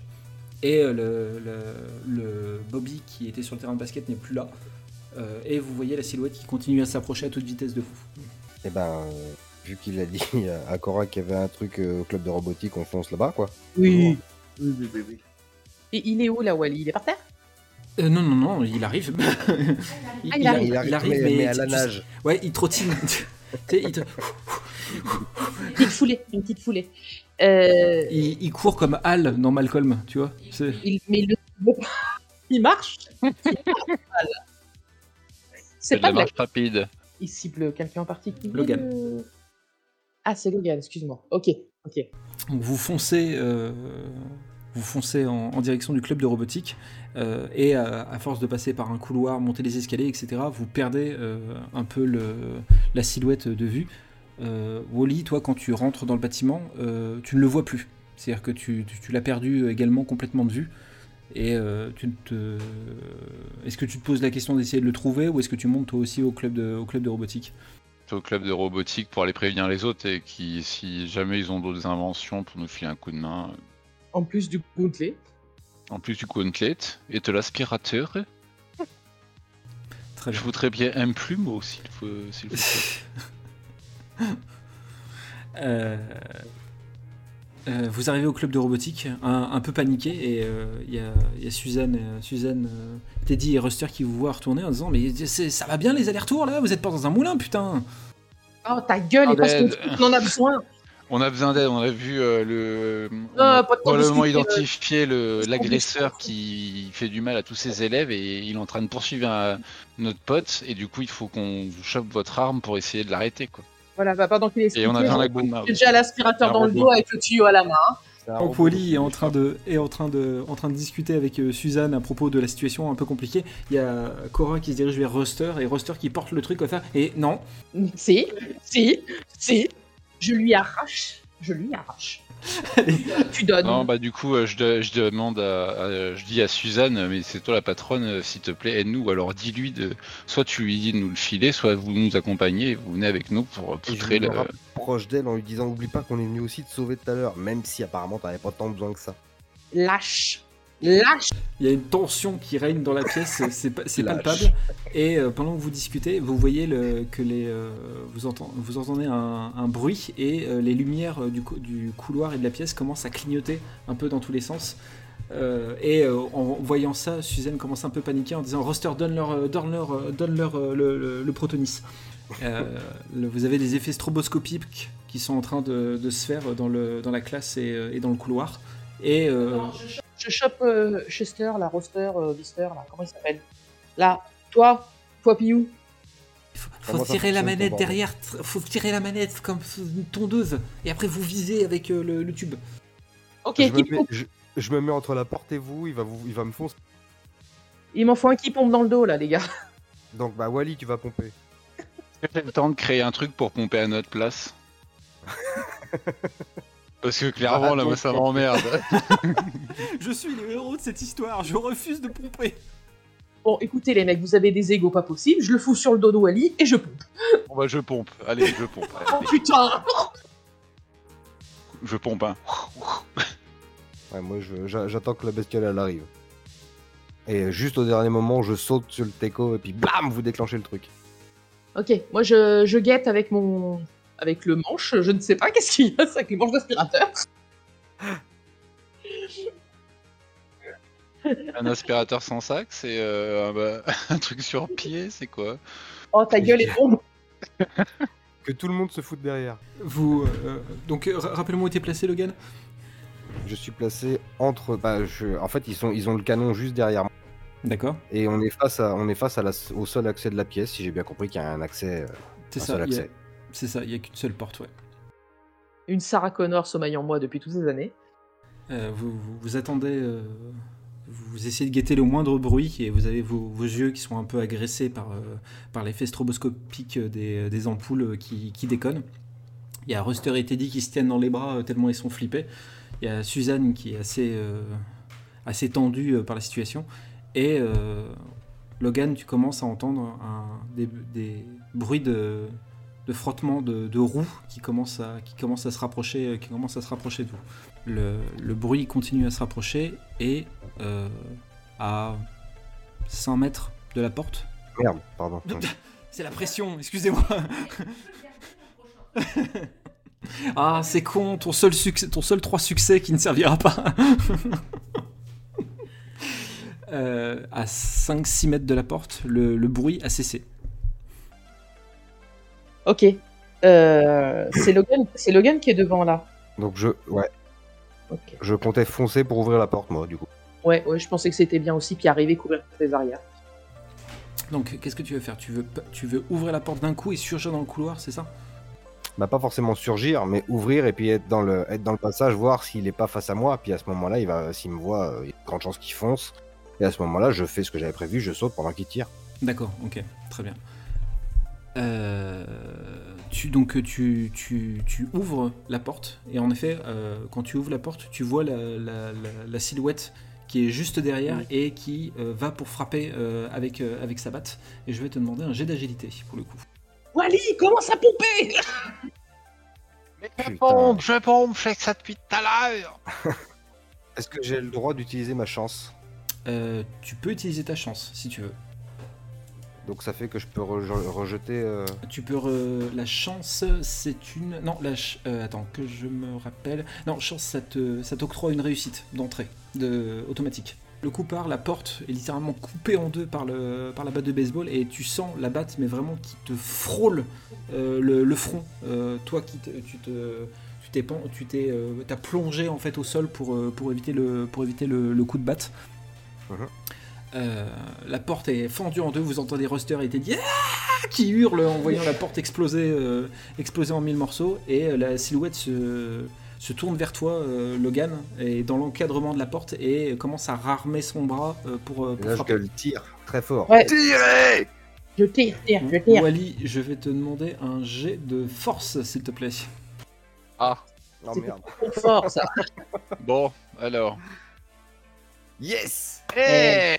Et euh, le, le- le Bobby qui était sur le terrain de basket n'est plus là. Euh, et vous voyez la silhouette qui continue à s'approcher à toute vitesse de vous. Et ben, euh, vu qu'il a dit à Cora qu'il y avait un truc euh, au club de robotique, on fonce là-bas, quoi. Oui. Et il est où là, Wally? Il est par terre? Euh, non, non, non, il arrive. il, Ah, il arrive. Il arrive, mais, mais à la tu- nage. Ouais, il trottine. Il, te- Une petite foulée. Une petite foulée. Euh, il- il court comme Hal dans Malcolm, tu vois. C'est- il, mais le... il marche. Il c'est pas la de la... marche rapide. Il cible quelqu'un en particulier Logan. euh Ah, c'est Logan, excuse-moi. Ok, ok. Donc vous foncez, euh, vous foncez en, direction du club de robotique. euh, et à, force de passer par un couloir, monter les escaliers, etc., vous perdez euh, un peu la silhouette de vue. Euh, Wally, toi, quand tu rentres dans le bâtiment, tu ne le vois plus. C'est-à-dire que tu, l'as perdu également complètement de vue. Et te... est-ce que tu te poses la question d'essayer de le trouver ou est-ce que tu montes toi aussi au club de, au club de robotique? Au club de robotique pour aller prévenir les autres et qui, si jamais ils ont d'autres inventions pour nous filer un coup de main, En plus du gauntlet. en plus du gauntlet et de l'aspirateur, Très je bien. voudrais bien un plumeau s'il faut. S'il vous plaît. Euh, euh, vous arrivez au club de robotique, un, un peu paniqué, et euh, il y, a, il y a Suzanne, euh, Suzanne euh, Teddy et Ruster qui vous voient retourner en disant Mais c'est- ça va bien les allers-retours là? Vous êtes pas dans un moulin, putain Oh, ta gueule, Ah, et parce ben, qu'on en a besoin. On a besoin d'aide, on a vu euh, le. on Ah, a probablement discuter, identifié le- Sans l'agresseur qui fait du mal à tous ses élèves et il est en train de poursuivre un- notre pote et du coup il faut qu'on vous chope votre arme pour essayer de l'arrêter quoi. Voilà, bah, pendant qu'il est Et on a besoin d'un déjà l'aspirateur dans le dos avec le tuyau à la main. Donc. Wally est en train de est en train de en train de discuter avec euh, Suzanne à propos de la situation un peu compliquée. Il y a Cora qui se dirige vers Ruster et Ruster qui porte le truc à faire et non Si, si, si. Je lui arrache. Je lui arrache. tu donnes. Non bah du coup euh, je, de- je demande à, à- je dis à Suzanne mais c'est toi la patronne euh, s'il te plaît aide-nous ou alors dis-lui de soit tu lui dis de nous le filer soit vous nous accompagnez et vous venez avec nous pour Et je poutrer me le. rapproche d'elle en lui disant Oublie pas qu'on est venu aussi te sauver tout à l'heure, même si apparemment t'avais pas tant besoin que ça. Lâche. Lâche. Il y a une tension qui règne dans la pièce, c'est palpable. Et euh, pendant que vous discutez, vous voyez le- que les, euh, vous, entend- vous entendez un, un bruit et euh, les lumières du, cou- du couloir et de la pièce commencent à clignoter un peu dans tous les sens. Euh, et euh, en voyant ça, Suzanne commence un peu paniquer en disant Roster, donne-leur euh, donne leur, donne leur, le, le- le protonis. Euh, le- vous avez des effets stroboscopiques qui sont en train de, de se faire dans, le, dans la classe et, et dans le couloir. Et euh, Je chope euh, Chester, la roster, euh, Lister, là. Comment il s'appelle? Là. Toi. Toi, Piou. Il faut, faut tirer la manette derrière, faut tirer la manette comme une tondeuse, et après vous visez avec euh, le, le tube. Ok, je, me qui mets, pompe je, je me mets entre la porte et vous, il va, vous, il va me foncer. Il m'en faut un qui pompe dans le dos, là, les gars. Donc bah Wally, tu vas pomper. J'ai le temps de créer un truc pour pomper à notre place? Parce que clairement Ah, là moi ça m'emmerde. Je suis le héros de cette histoire, je refuse de pomper. Bon, écoutez, les mecs, vous avez des égos pas possibles. Je le fous sur le dos de Wally et je pompe. bon bah je pompe, allez je pompe. Oh Allez, putain je pompe hein. Ouais, moi j'attends que la bestiole elle arrive. Et juste au dernier moment, je saute sur le teco et puis bam, vous déclenchez le truc. Ok, moi je, je guette avec mon. Avec le manche, je ne sais pas qu'est-ce qu'il y a, c'est avec le manche d'aspirateur. Un aspirateur sans sac, c'est euh, un, bah, un truc sur pied, c'est quoi? Oh ta gueule est tombe Que tout le monde se foute derrière. Vous, euh, donc euh, ra- rappelez-moi où t'es placé, Logan? Je suis placé entre. Bah, je... En fait, ils, sont... ils ont le canon juste derrière moi. D'accord. Et on est face, à... on est face à la... au seul accès de la pièce, si j'ai bien compris qu'il y a un accès. euh, C'est ça. seul accès. C'est ça. Il y a qu'une seule porte, ouais. Une Sarah Connor sommeille en moi depuis toutes ces années. Euh, vous, vous, vous attendez, euh, vous essayez de guetter le moindre bruit et vous avez vos, vos yeux qui sont un peu agressés par, euh, par l'effet stroboscopique des, des ampoules qui, qui déconnent. Il y a Ruster et Teddy qui se tiennent dans les bras tellement ils sont flippés. Il y a Suzanne qui est assez, assez tendue par la situation. Et Logan, tu commences à entendre un, des, des bruits de, de frottement de, de roues qui commencent à, qui commencent à se rapprocher, euh, qui commencent à se rapprocher de vous. Le, le bruit continue à se rapprocher et euh, à 100 mètres de la porte. Merde, pardon. C'est la pression, excusez-moi. ah, c'est con, ton seul, succès, ton seul 3 succès qui ne servira pas. Euh, à 5-6 mètres de la porte, le, le bruit a cessé. Ok. Euh, c'est Logan, c'est Logan qui est devant là. Donc je, ouais, je comptais foncer pour ouvrir la porte, moi, du coup. Ouais, ouais, je pensais que c'était bien aussi, puis arriver couvrir les arrières. Donc, qu'est-ce que tu veux faire? Tu veux, tu veux ouvrir la porte d'un coup et surgir dans le couloir, c'est ça? Bah pas forcément surgir, mais ouvrir et puis être dans le, être dans le passage, voir s'il est pas face à moi. Puis à ce moment-là, il va, s'il me voit, euh, il y a de grandes chances qu'il fonce. Et à ce moment-là, je fais ce que j'avais prévu, je saute pendant qu'il tire. D'accord, ok, très bien. Euh, tu, donc tu, tu, tu ouvres la porte, et en effet, euh, quand tu ouvres la porte, tu vois la, la- la- la silhouette qui est juste derrière et qui euh, va pour frapper euh, avec, euh, avec sa batte. Et je vais te demander un jet d'agilité pour le coup. Wally, commence à pomper Putain. pompe, je pompe, je fais ça depuis tout à l'heure. Est-ce que j'ai le droit d'utiliser ma chance? Euh, tu peux utiliser ta chance si tu veux. Donc ça fait que je peux reje- rejeter. euh, Tu peux. re- La chance, c'est une. Non, la. ch- euh, attends, que je me rappelle. Non, chance, ça te- ça t'octroie une réussite d'entrée, de... automatique. Le coup part, la porte est littéralement coupée en deux par, le... par la batte de baseball et tu sens la batte, mais vraiment qui te frôle euh, le, le front. Euh, toi qui tu te. Tu t'es, pen- tu t'es, t'as plongé en fait au sol pour, pour éviter le, pour éviter le, le coup de batte. Mhm. Euh, la porte est fendue en deux, vous entendez Ruster et Teddy Ah qui hurle en voyant la porte exploser, euh, exploser en mille morceaux, et euh, la silhouette se, se tourne vers toi, euh, Logan, et dans l'encadrement de la porte, et commence à rarmer son bras euh, pour, euh, pour là, je tire très fort. Ouais, Tirez je tire, tire, je tire. Wally, je vais te demander un jet de force, s'il te plaît. Ah, Oh C'est merde. trop fort, ça. bon, alors. Yes Eh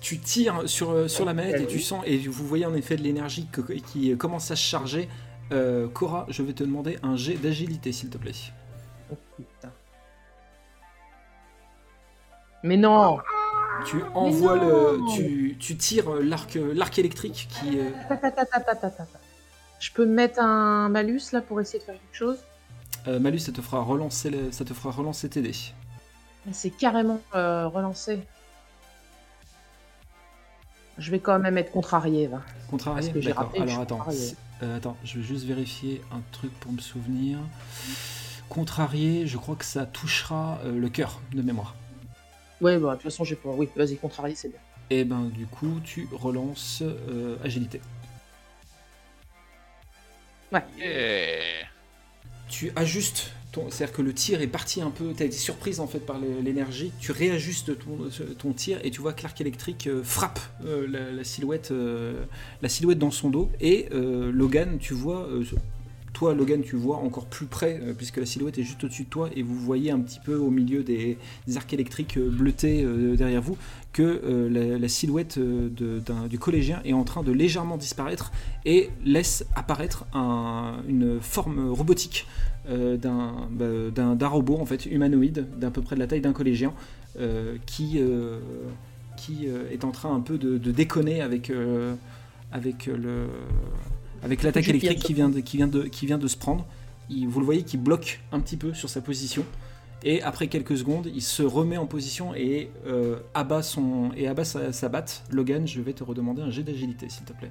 Tu tires sur, euh, sur la manette et tu sens, et vous voyez en effet de l'énergie qui commence à se charger. Euh, Cora, je vais te demander un jet d'agilité, s'il te plaît. Oh, putain. Mais non Tu envoies le, tu, tu tires l'arc, l'arc électrique qui, euh, Ta, ta, ta, ta, ta, ta, ta. Je peux mettre un malus là pour essayer de faire quelque chose? euh, Malus, ça te fera relancer, le- ça te fera relancer tes dés. C'est carrément euh, relancé. Je vais quand même être contrarié. Va. Contrarié. Parce que j'ai D'accord. raté, je Alors attends, euh, attends, je vais juste vérifier un truc pour me souvenir. Contrarié, je crois que ça touchera euh, le cœur de mémoire. Ouais, bah, de toute façon, j'ai pas. Oui, vas-y, contrarié, c'est bien. Et ben du coup, tu relances euh, agilité. Yeah. tu ajustes. C'est-à-dire que le tir est parti un peu. Tu as été surprise en fait par l'énergie. Tu réajustes ton, tir et tu vois que l'arc électrique euh, frappe euh, la, la silhouette, euh, la silhouette dans son dos. Et Logan, tu vois. toi, Logan, tu vois encore plus près, puisque la silhouette est juste au-dessus de toi, et vous voyez un petit peu au milieu des, arcs électriques bleutés derrière vous, que la, silhouette du collégien est en train de légèrement disparaître et laisse apparaître un- une forme robotique euh, d'un bah, robot en fait humanoïde d'à peu près de la taille d'un collégien euh, qui, euh, qui est en train un peu de, de déconner avec, avec le avec l'attaque électrique qui vient de, qui vient de, qui vient de se prendre. Il- vous le voyez qui bloque un petit peu sur sa position. Et après quelques secondes, il se remet en position et euh, abat, son, et abat sa, sa batte. Logan, je vais te redemander un jet d'agilité, s'il te plaît.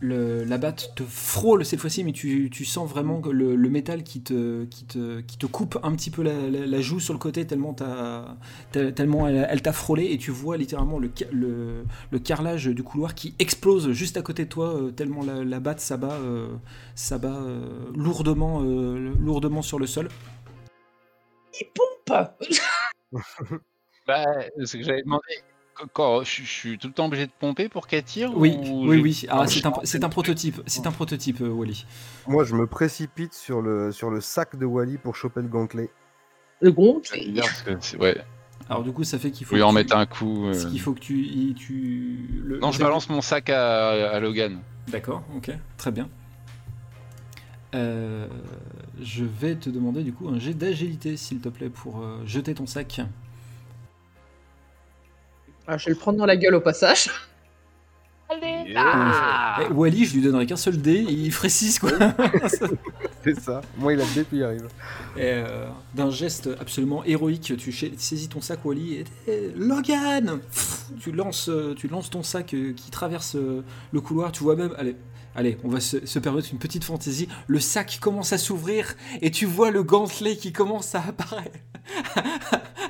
Le- la batte te frôle cette fois-ci, mais tu, tu sens vraiment que le, le métal qui te, qui, te, qui te coupe un petit peu la, la- la joue sur le côté tellement, t'as- tel- tellement elle, elle t'a frôlé et tu vois littéralement le, ca- le, le carrelage du couloir qui explose juste à côté de toi euh, tellement la, la batte s'abat euh, s'abat, euh, lourdement, euh, lourdement sur le sol. Il pompe Bah, c'est que j'avais demandé. Qu- Quand, je, je suis tout le temps obligé de pomper pour qu'elle tire Oui, ou oui, oui. Ah, c'est un, c'est un prototype. C'est un prototype, euh, Wally. Moi, je me précipite sur le, sur le sac de Wally pour choper le gantelet. Le ouais, Alors du coup, ça fait qu'il faut. que en tu- mettre un coup. euh. Ce qu'il faut que tu, tu le- Non, je balance mon sac à, à Logan. D'accord, ok, très bien. Euh, je vais te demander du coup un jet d'agilité, s'il te plaît, pour euh, jeter ton sac. Ah, je vais le prendre dans la gueule au passage. Ah Eh, Wally, je lui donnerai qu'un seul dé, il ferait 6 quoi. C'est ça. Moi, il a le dé, puis il arrive. Et, euh, D'un geste absolument héroïque, tu saisis ton sac, Wally, et eh, Logan Pff, tu lances, euh, tu lances ton sac euh, qui traverse le couloir. Tu vois même, allez, allez, on va se, se permettre une petite fantaisie. Le sac commence à s'ouvrir et tu vois le gantelet qui commence à apparaître,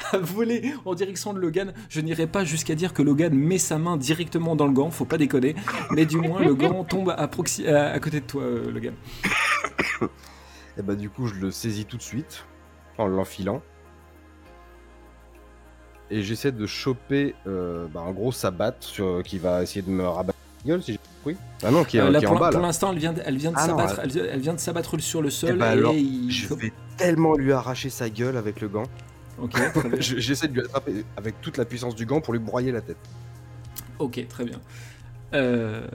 à voler en direction de Logan. Je n'irai pas jusqu'à dire que Logan met sa main directement dans le gant, faut pas déconner. Mais du moins, le gant tombe à, proxi- à, à côté de toi, euh, Logan. Et bah du coup, je le saisis tout de suite en l'enfilant. Et j'essaie de choper euh, bah, en gros sa batte sur, qui va essayer de me rabattre la gueule si j'ai compris. Ah non, qui est, Euh, là, qui est pour en bas pour là. l'instant, elle vient, de- elle vient de Ah s'abattre. Elle, elle vient de s'abattre sur le sol Eh bah et alors, il. Je vais tellement lui arracher sa gueule avec le gant. Ok, très bien. Je- J'essaie de lui attraper avec toute la puissance du gant pour lui broyer la tête. Ok, très bien. Euh,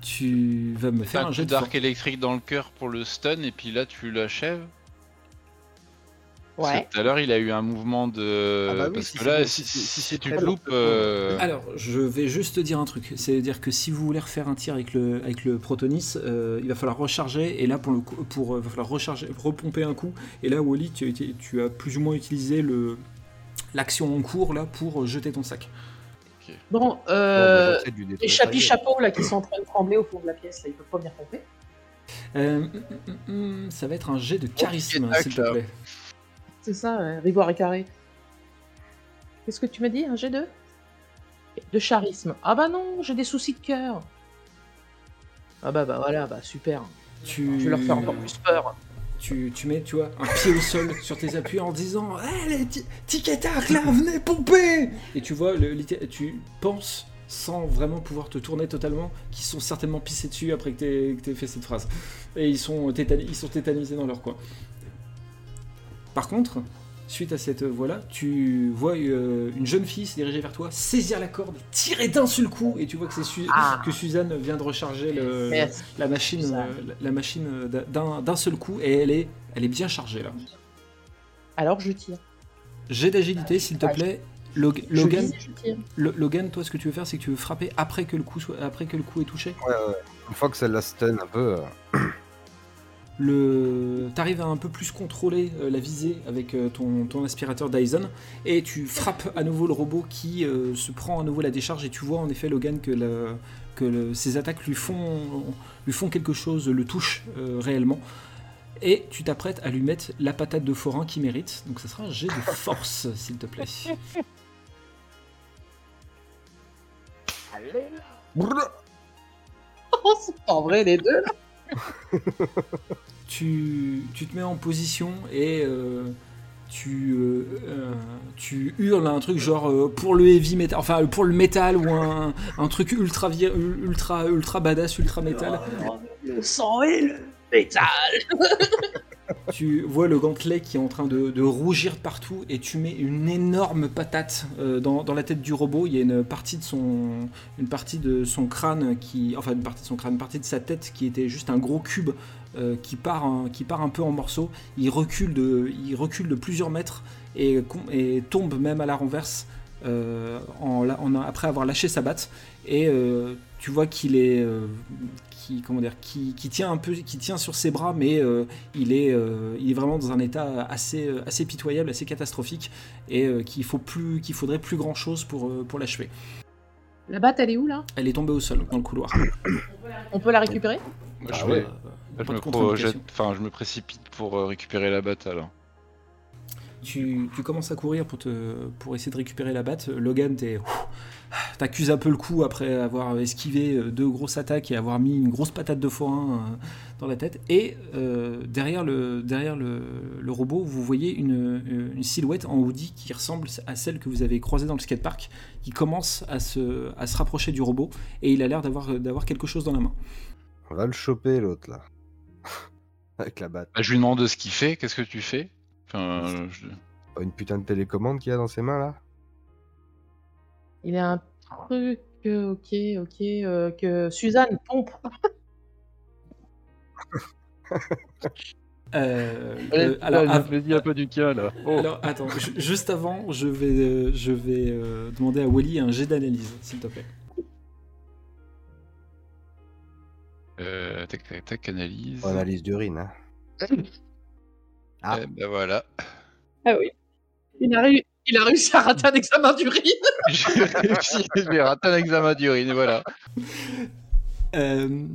tu vas me faire un un jet d'arc électrique dans le cœur pour le stun et puis là tu l'achèves. Parce Ouais. que tout à l'heure il a eu un mouvement de. Ah bah oui, Parce si que là si, si c'est- si si c'est tu te loupes. euh, Alors, je vais juste te dire un truc. C'est-à-dire que si vous voulez refaire un tir avec le, avec le Protonis, euh, il va falloir recharger. Et là, pour le coup, pour, euh, va falloir recharger, repomper un coup. Et là, Wally, tu, as été- tu as plus ou moins utilisé le l'action en cours là pour jeter ton sac. Bon, Bon, euh, les chapis chapeaux là qui sont en train de trembler au fond de la pièce, là, ils peuvent pas venir pomper. Euh, hum, hum, hum, ça va être un jet de charisme, s'il te là. plaît. C'est ça, euh, Rivoire et carré. Qu'est-ce que tu m'as dit Un G2 De? Charisme. Ah bah non, j'ai des soucis de cœur. Ah bah bah voilà, bah super. Tu, Je vais leur faire encore plus peur. tu, tu mets, tu vois, un pied au sol sur tes appuis en disant Eh les ti- tic et tac là, venez pomper Et tu vois, le, tu penses, sans vraiment pouvoir te tourner totalement, qu'ils sont certainement pissés dessus après que t'aies fait cette phrase. Et ils sont, ils sont tétanisés dans leur coin. Par contre, suite à cette voie-là, tu vois euh, une jeune fille se diriger vers toi, saisir la corde, tirer d'un seul coup, et tu vois que c'est Su- Ah. que Suzanne vient de recharger le, la machine, euh, la- la machine d'un d'un seul coup et elle est, elle est bien chargée là. Alors je tire. Jet d'agilité s'il te plaît. Log- Logan, vise Logan, toi ce que tu veux faire c'est que tu veux frapper après que le coup soit, après que le coup est touché. Ouais, ouais. Une fois que ça la stun un peu. euh, Le, t'arrives à un peu plus contrôler euh, la visée avec euh, ton, ton aspirateur Dyson et tu frappes à nouveau le robot qui euh, se prend à nouveau la décharge et tu vois en effet Logan que, le- que le- ses attaques lui font, lui font quelque chose, le touchent euh, réellement. Et tu t'apprêtes à lui mettre la patate de forain qu'il mérite. Donc ça sera un jet de force s'il te plaît. Oh, c'est pas vrai les deux là. tu, tu te mets en position et euh, tu, euh, euh, tu hurles un truc genre euh, pour le heavy metal, enfin pour le métal ou un, un truc ultra, ultra, ultra badass, ultra métal. Le sang et le métal. Tu vois le gantelet qui est en train de, rougir partout et tu mets une énorme patate euh, dans, la tête du robot. Il y a une partie de son, partie de son crâne qui, enfin une partie de son crâne, une partie de sa tête qui était juste un gros cube euh, qui part, un, peu en morceaux. Il recule de, recule de plusieurs mètres et, tombe même à la renverse euh, après avoir lâché sa batte. Et tu vois qu'il est, euh, qui, comment dire, qui, qui tient un peu, qui tient sur ses bras, mais euh, il est, euh, il est vraiment dans un état assez, assez pitoyable, assez catastrophique, et euh, qu'il faut plus, qu'il faudrait plus grand chose pour, euh, pour l'achever. La batte, elle est où là? Elle est tombée au sol dans le couloir. On peut la récupérer? Moi, Ah je, ouais. je me je me précipite pour récupérer la batte alors. Tu, tu commences à courir pour, te, pour essayer de récupérer la batte. Logan, t'es- t'accuses un peu le coup après avoir esquivé euh, deux grosses attaques et avoir mis une grosse patate de forain euh, dans la tête. Et euh, derrière, le, derrière le, le robot, vous voyez une, une silhouette en hoodie qui ressemble à celle que vous avez croisée dans le skatepark, qui commence à se, à se rapprocher du robot et il a l'air d'avoir, d'avoir quelque chose dans la main. On va le choper l'autre là. Avec la batte. Bah, je lui demande ce qu'il fait, qu'est-ce que tu fais? Enfin, je- Pas une putain de télécommande qu'il y a dans ses mains là Il y a un truc, euh, ok, ok, euh, que Suzanne pompe. Euh, euh, alors, alors, av- me dit un peu du cas là. Oh. Alors attends, ju- juste avant, je vais, euh, je vais euh, demander à Wally un jet d'analyse, s'il te plaît. euh, tac, tac, tac, analyse. Analyse d'urine. Hein. Ah. Eh ben voilà. Ah oui. Il a, il a réussi à rater un examen d'urine. J'ai réussi, j'ai raté un examen d'urine, voilà. Euh,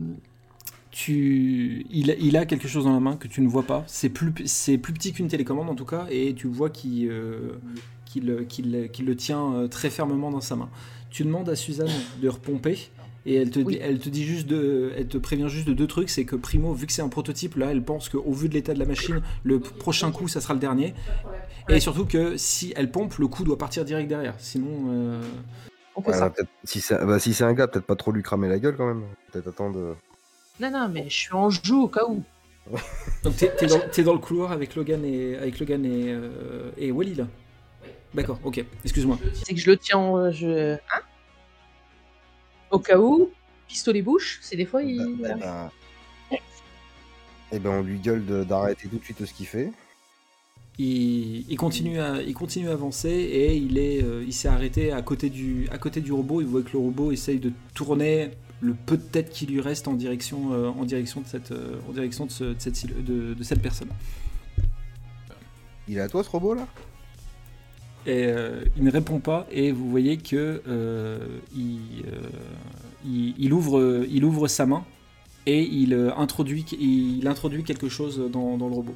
tu, il, a- il a quelque chose dans la main que tu ne vois pas. C'est plus, c'est plus petit qu'une télécommande en tout cas, et tu vois qu'il, euh, qu'il qu'il- qu'il le tient euh, très fermement dans sa main. Tu demandes à Suzanne de repomper. Et elle te, dit, Oui. elle te dit juste de, elle te prévient juste de deux trucs, c'est que primo, vu que c'est un prototype, là, elle pense qu'au vu de l'état de la machine, le prochain coup, ça sera le dernier. Et surtout que si elle pompe, le coup doit partir direct derrière. Sinon, euh, On fait Ouais, ça. bah, si c'est bah, si c'est un gars, peut-être pas trop lui cramer la gueule quand même. Peut-être attendre. euh, Non, non, mais je suis en joue au cas où. donc t'es t'es dans, t'es dans le couloir avec Logan et avec Logan et, euh, et Wally là? D'accord, ok. Excuse-moi. C'est que je le tiens en. Je... Hein? Au cas où, pistolet bouche, c'est des fois il. bah, bah, bah. Eh ben, on lui gueule de- d'arrêter tout de suite ce qu'il fait. Il, il continue à, il continue à avancer et il est, euh, il s'est arrêté à côté du, à côté du robot. Il voit que le robot essaye de tourner le peu de tête qui lui reste en direction, euh, en direction de cette, euh, en direction de, ce- de cette, de- de cette personne. Il est à toi ce robot là Et il ne répond pas et vous voyez que il, il, il ouvre, il ouvre sa main et il introduit, il introduit quelque chose dans, dans le robot.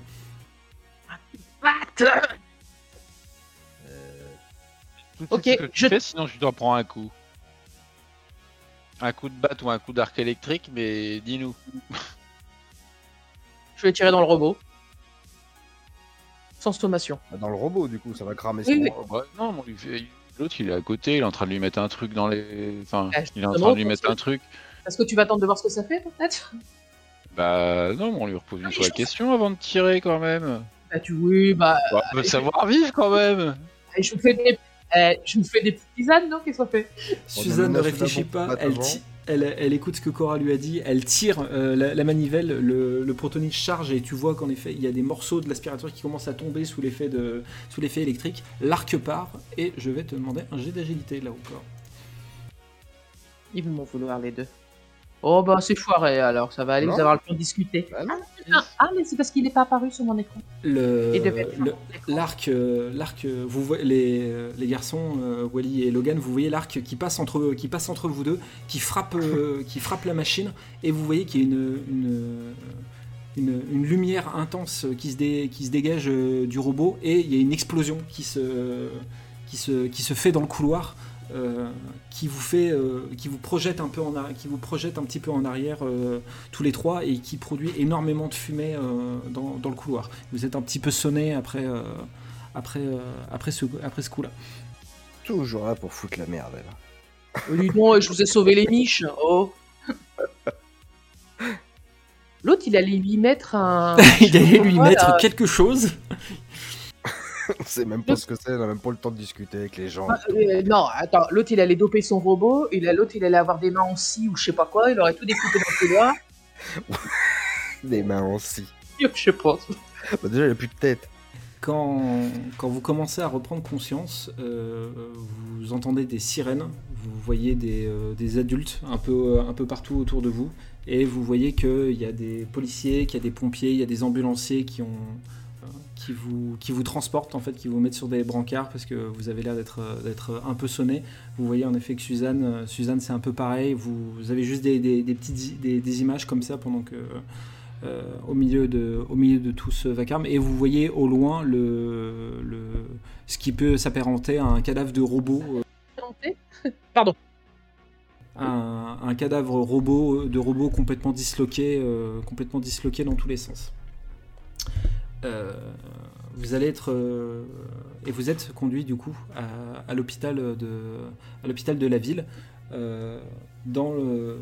Tout Ok, ce que tu je- fais, sinon tu dois prendre un coup. Un coup de batte ou un coup d'arc électrique, mais dis-nous. Je vais tirer dans le robot. Sans sommation. Bah, Dans le robot, du coup, ça va cramer Oui, son- oui. Ouais, non, mais on lui fait- l'autre il est à côté, il est en train de lui mettre un truc dans les. Enfin, Ah, il est en train de lui mettre que- un truc. Est-ce que tu vas attendre de voir ce que ça fait, peut-être? Bah non, mais on lui repose une Ah, fois la je- question avant de tirer quand même. Bah, tu. Oui, bah. Bah, on peut savoir vivre quand même. Je vous fais des. eh, je vous fais des petites tisanes, non Qu'est-ce qu'on fait? Suzanne ne réfléchit pas, pas elle, elle, elle écoute ce que Cora lui a dit, elle tire euh, la, la manivelle, le, le protonite charge et tu vois qu'en effet il y a des morceaux de l'aspirateur qui commencent à tomber sous l'effet de sous l'effet électrique. L'arc part et je vais te demander un jet d'agilité là encore. Ils vont m'en vouloir, les deux. Oh, bah, c'est foiré, alors. Ça va aller, Non. vous avez le temps de discuter. Bah non. Ah, ah, mais c'est parce qu'il n'est pas apparu sur mon écran. Le, l'arc, euh, l'arc, euh, vous voyez les, les garçons, euh, Wally et Logan, vous voyez l'arc qui passe entre, qui passe entre vous deux, qui frappe, euh, qui frappe la machine, et vous voyez qu'il y a une, une, une, une lumière intense qui se, dé- qui se dégage euh, du robot, et il y a une explosion qui se, qui se, qui se fait dans le couloir. Euh, qui vous fait, euh, qui vous projette un peu en, qui vous projette un petit peu en arrière euh, tous les trois et qui produit énormément de fumée euh, dans, dans le couloir. Vous êtes un petit peu sonné après, euh, après, euh, après ce, après ce coup-là. Toujours là pour foutre la merde, elle. Oh, dis donc, je vous ai sauvé les niches. Oh. L'autre, il allait lui mettre un. Il allait lui mettre quelque chose. On sait même pas ce que c'est, on a même pas le temps de discuter avec les gens. Euh, non, attends, l'autre, il allait doper son robot. Il a l'autre, il allait avoir des mains en scie ou je sais pas quoi. Il aurait tout découpé dans le couloir. Des mains en scie. Je sais pas. Bah, déjà, il a plus de tête. Quand, quand vous commencez à reprendre conscience, euh, vous entendez des sirènes, vous voyez des, euh, des adultes un peu, un peu partout autour de vous, et vous voyez qu'il y a des policiers, qu'il y a des pompiers, il y a des ambulanciers qui, ont, qui, vous, qui vous transportent, en fait, qui vous mettent sur des brancards parce que vous avez l'air d'être euh, d'être un peu sonné. Vous voyez en effet que Suzanne, euh, Suzanne c'est un peu pareil, vous, vous avez juste des, des, des petites des, des images comme ça pendant que... euh, au, milieu de, au milieu de tout ce vacarme et vous voyez au loin le, le, ce qui peut s'apparenter à un cadavre de robot, euh, Pardon. un, un cadavre robot de robot complètement disloqué, euh, complètement disloqué dans tous les sens. Euh, vous allez être euh, et vous êtes conduit du coup à, l'hôpital de à l'hôpital de la ville euh, dans le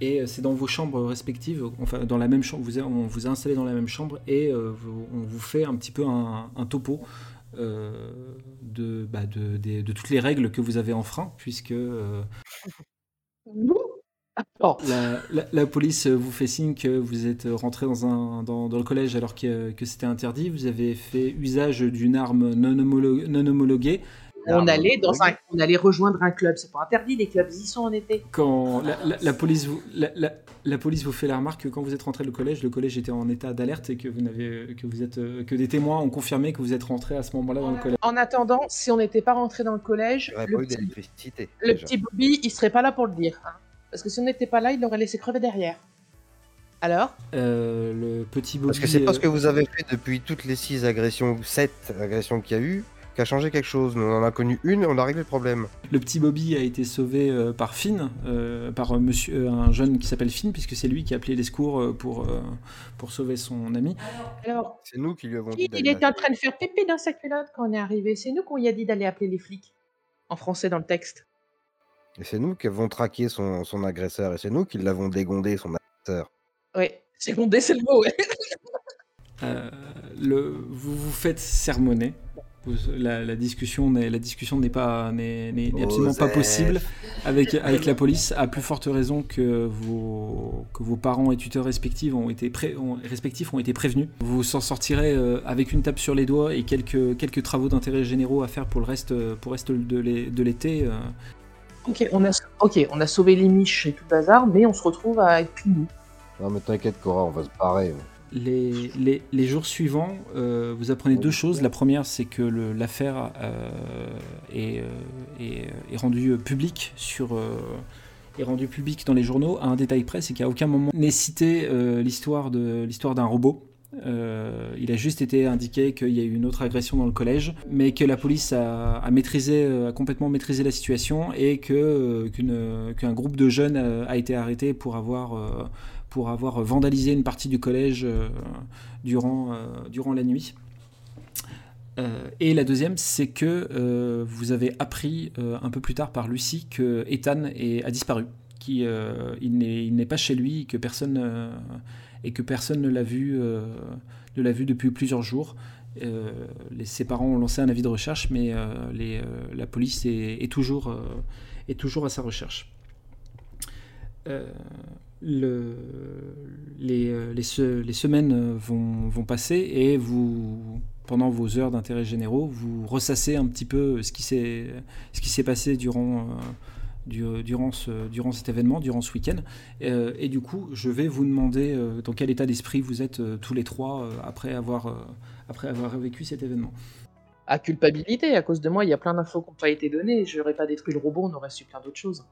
et c'est dans vos chambres respectives, enfin dans la même chambre, vous, on vous a installé dans la même chambre et on vous fait un petit peu un, topo de, bah, de, des- de toutes les règles que vous avez enfreint, puisque Oh, la, la- la police vous fait signe que vous êtes rentré dans, un, dans, dans le collège alors que, que c'était interdit, vous avez fait usage d'une arme non, homolo- non homologuée. on allait dans un, on allait rejoindre un club. C'est pas interdit, les clubs, y sont en été. Quand la, la- la police vous, la, la- la police vous fait la remarque que quand vous êtes rentré le collège, le collège était en état d'alerte et que vous n'avez que vous êtes que des témoins ont confirmé que vous êtes rentré à ce moment-là dans le collège. En attendant, si on n'était pas rentré dans le collège, le petit Bobby, il serait pas là pour le dire. hein. Parce que si on n'était pas là, il l'aurait laissé crever derrière. Alors Euh, le petit Bobby. Parce que c'est pas euh, ce que vous avez fait depuis toutes les 6 agressions, ou 7 agressions qu'il y a eu. qui a changé quelque chose. Nous, on en a connu une et on a réglé le problème. Le petit Bobby a été sauvé euh, par Finn, euh, par euh, monsieur, euh, un jeune qui s'appelle Finn, puisque c'est lui qui a appelé les secours euh, pour, euh, pour sauver son ami. Alors, C'est nous qui lui avons dit il était en train de faire pépé dans sa culotte quand on est arrivé C'est nous qu'on lui a dit d'aller appeler les flics. En français dans le texte. Et c'est nous qui avons traqué son, son agresseur. Et c'est nous qui l'avons dégondé, son agresseur. Ouais, secondé, c'est le mot, ouais. Euh, le, vous vous faites sermonner. Vous- La, la discussion n'est la discussion n'est pas n'est n'est- n'est absolument pas possible avec avec la police à plus forte raison que vos que vos parents et tuteurs respectifs ont été pré- ont- respectifs ont été prévenus. Vous s'en sortirez euh, avec une tape sur les doigts et quelques quelques travaux d'intérêt généraux à faire pour le reste euh, pour le reste de l'é- de l'été. Ok, on a, ok, on a sauvé les miches et tout le bazar, mais on se retrouve à être punis. Non, mais t'inquiète, Cora, on va se barrer. Les, les, les jours suivants, euh, vous apprenez deux choses. La première, c'est que l'affaire euh, est, euh, est, est rendue publique sur euh, est rendue publique dans les journaux à un détail près, c'est qu'à aucun moment n'est cité euh, l'histoire de l'histoire d'un robot. Euh, il a juste été indiqué qu'il y a eu une autre agression dans le collège, mais que la police a, euh, complètement maîtrisé la situation et euh, qu'un groupe de jeunes a été arrêté pour avoir vandalisé une partie du collège durant, la nuit. Et la deuxième, c'est que vous avez appris un peu plus tard par Lucie que Ethan a disparu, qu'il il n'est pas chez lui, que personne et que personne ne l'a vu, euh, ne l'a vu depuis plusieurs jours. Euh, ses parents ont lancé un avis de recherche, mais euh, la police est, toujours, à sa recherche. Le- les, les, se- les semaines vont, passer et vous, pendant vos heures d'intérêt généraux, vous ressassez un petit peu ce qui s'est passé durant, du- durant, ce, durant cet événement, durant ce week-end. Euh, et du coup, je vais vous demander euh, dans quel état d'esprit vous êtes euh, tous les trois euh, après, avoir, euh, après avoir vécu cet événement. À culpabilité, à cause de moi, il y a plein d'infos qui n'ont pas été données. Je n'aurais pas détruit le robot, on aurait su plein d'autres choses.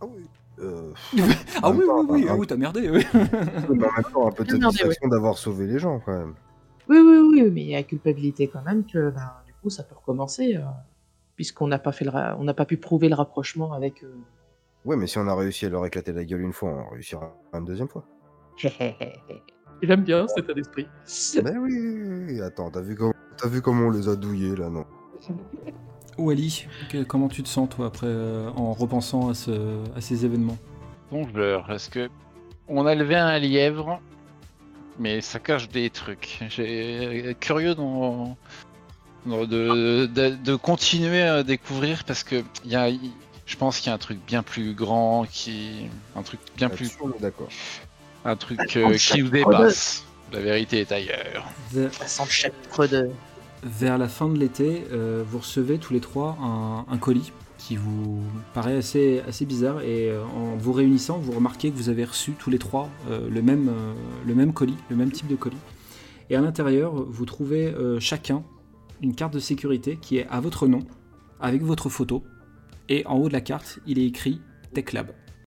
Ah oui. Euh, Ah oui, temps, oui, oui, hein. ah oui, t'as merdé, oui. mais en même temps, un peu de d'avoir sauvé les gens, quand même. Oui, oui, oui, mais il y a culpabilité quand même que ben, du coup ça peut recommencer, euh, puisqu'on n'a pas, fait le ra- on n'a pas pu prouver le rapprochement avec. euh, Ouais, mais si on a réussi à leur éclater la gueule une fois, on réussira une deuxième fois. J'aime bien cet état d'esprit. Mais oui, attends, t'as vu, comment... t'as vu comment on les a douillés, là, non Wally, que- comment tu te sens, toi, après, euh, en repensant à, ce, à ces événements? Bonjour, est-ce que on a levé un lièvre, mais ça cache des trucs. J'ai curieux dans, dans de, de, de continuer à découvrir parce que il y a, je pense qu'il y a un truc bien plus grand qui, un truc bien plus, D'accord. un truc euh, qui nous dépasse. La vérité est ailleurs. Vers, la fin de l'été, euh, vous recevez tous les trois un, un colis qui vous paraît assez, assez bizarre et euh, en vous réunissant, vous remarquez que vous avez reçu tous les trois euh, le, même, euh, le même colis, le même type de colis. Et à l'intérieur, vous trouvez euh, chacun une carte de sécurité qui est à votre nom, avec votre photo, et en haut de la carte, il est écrit Tech Lab.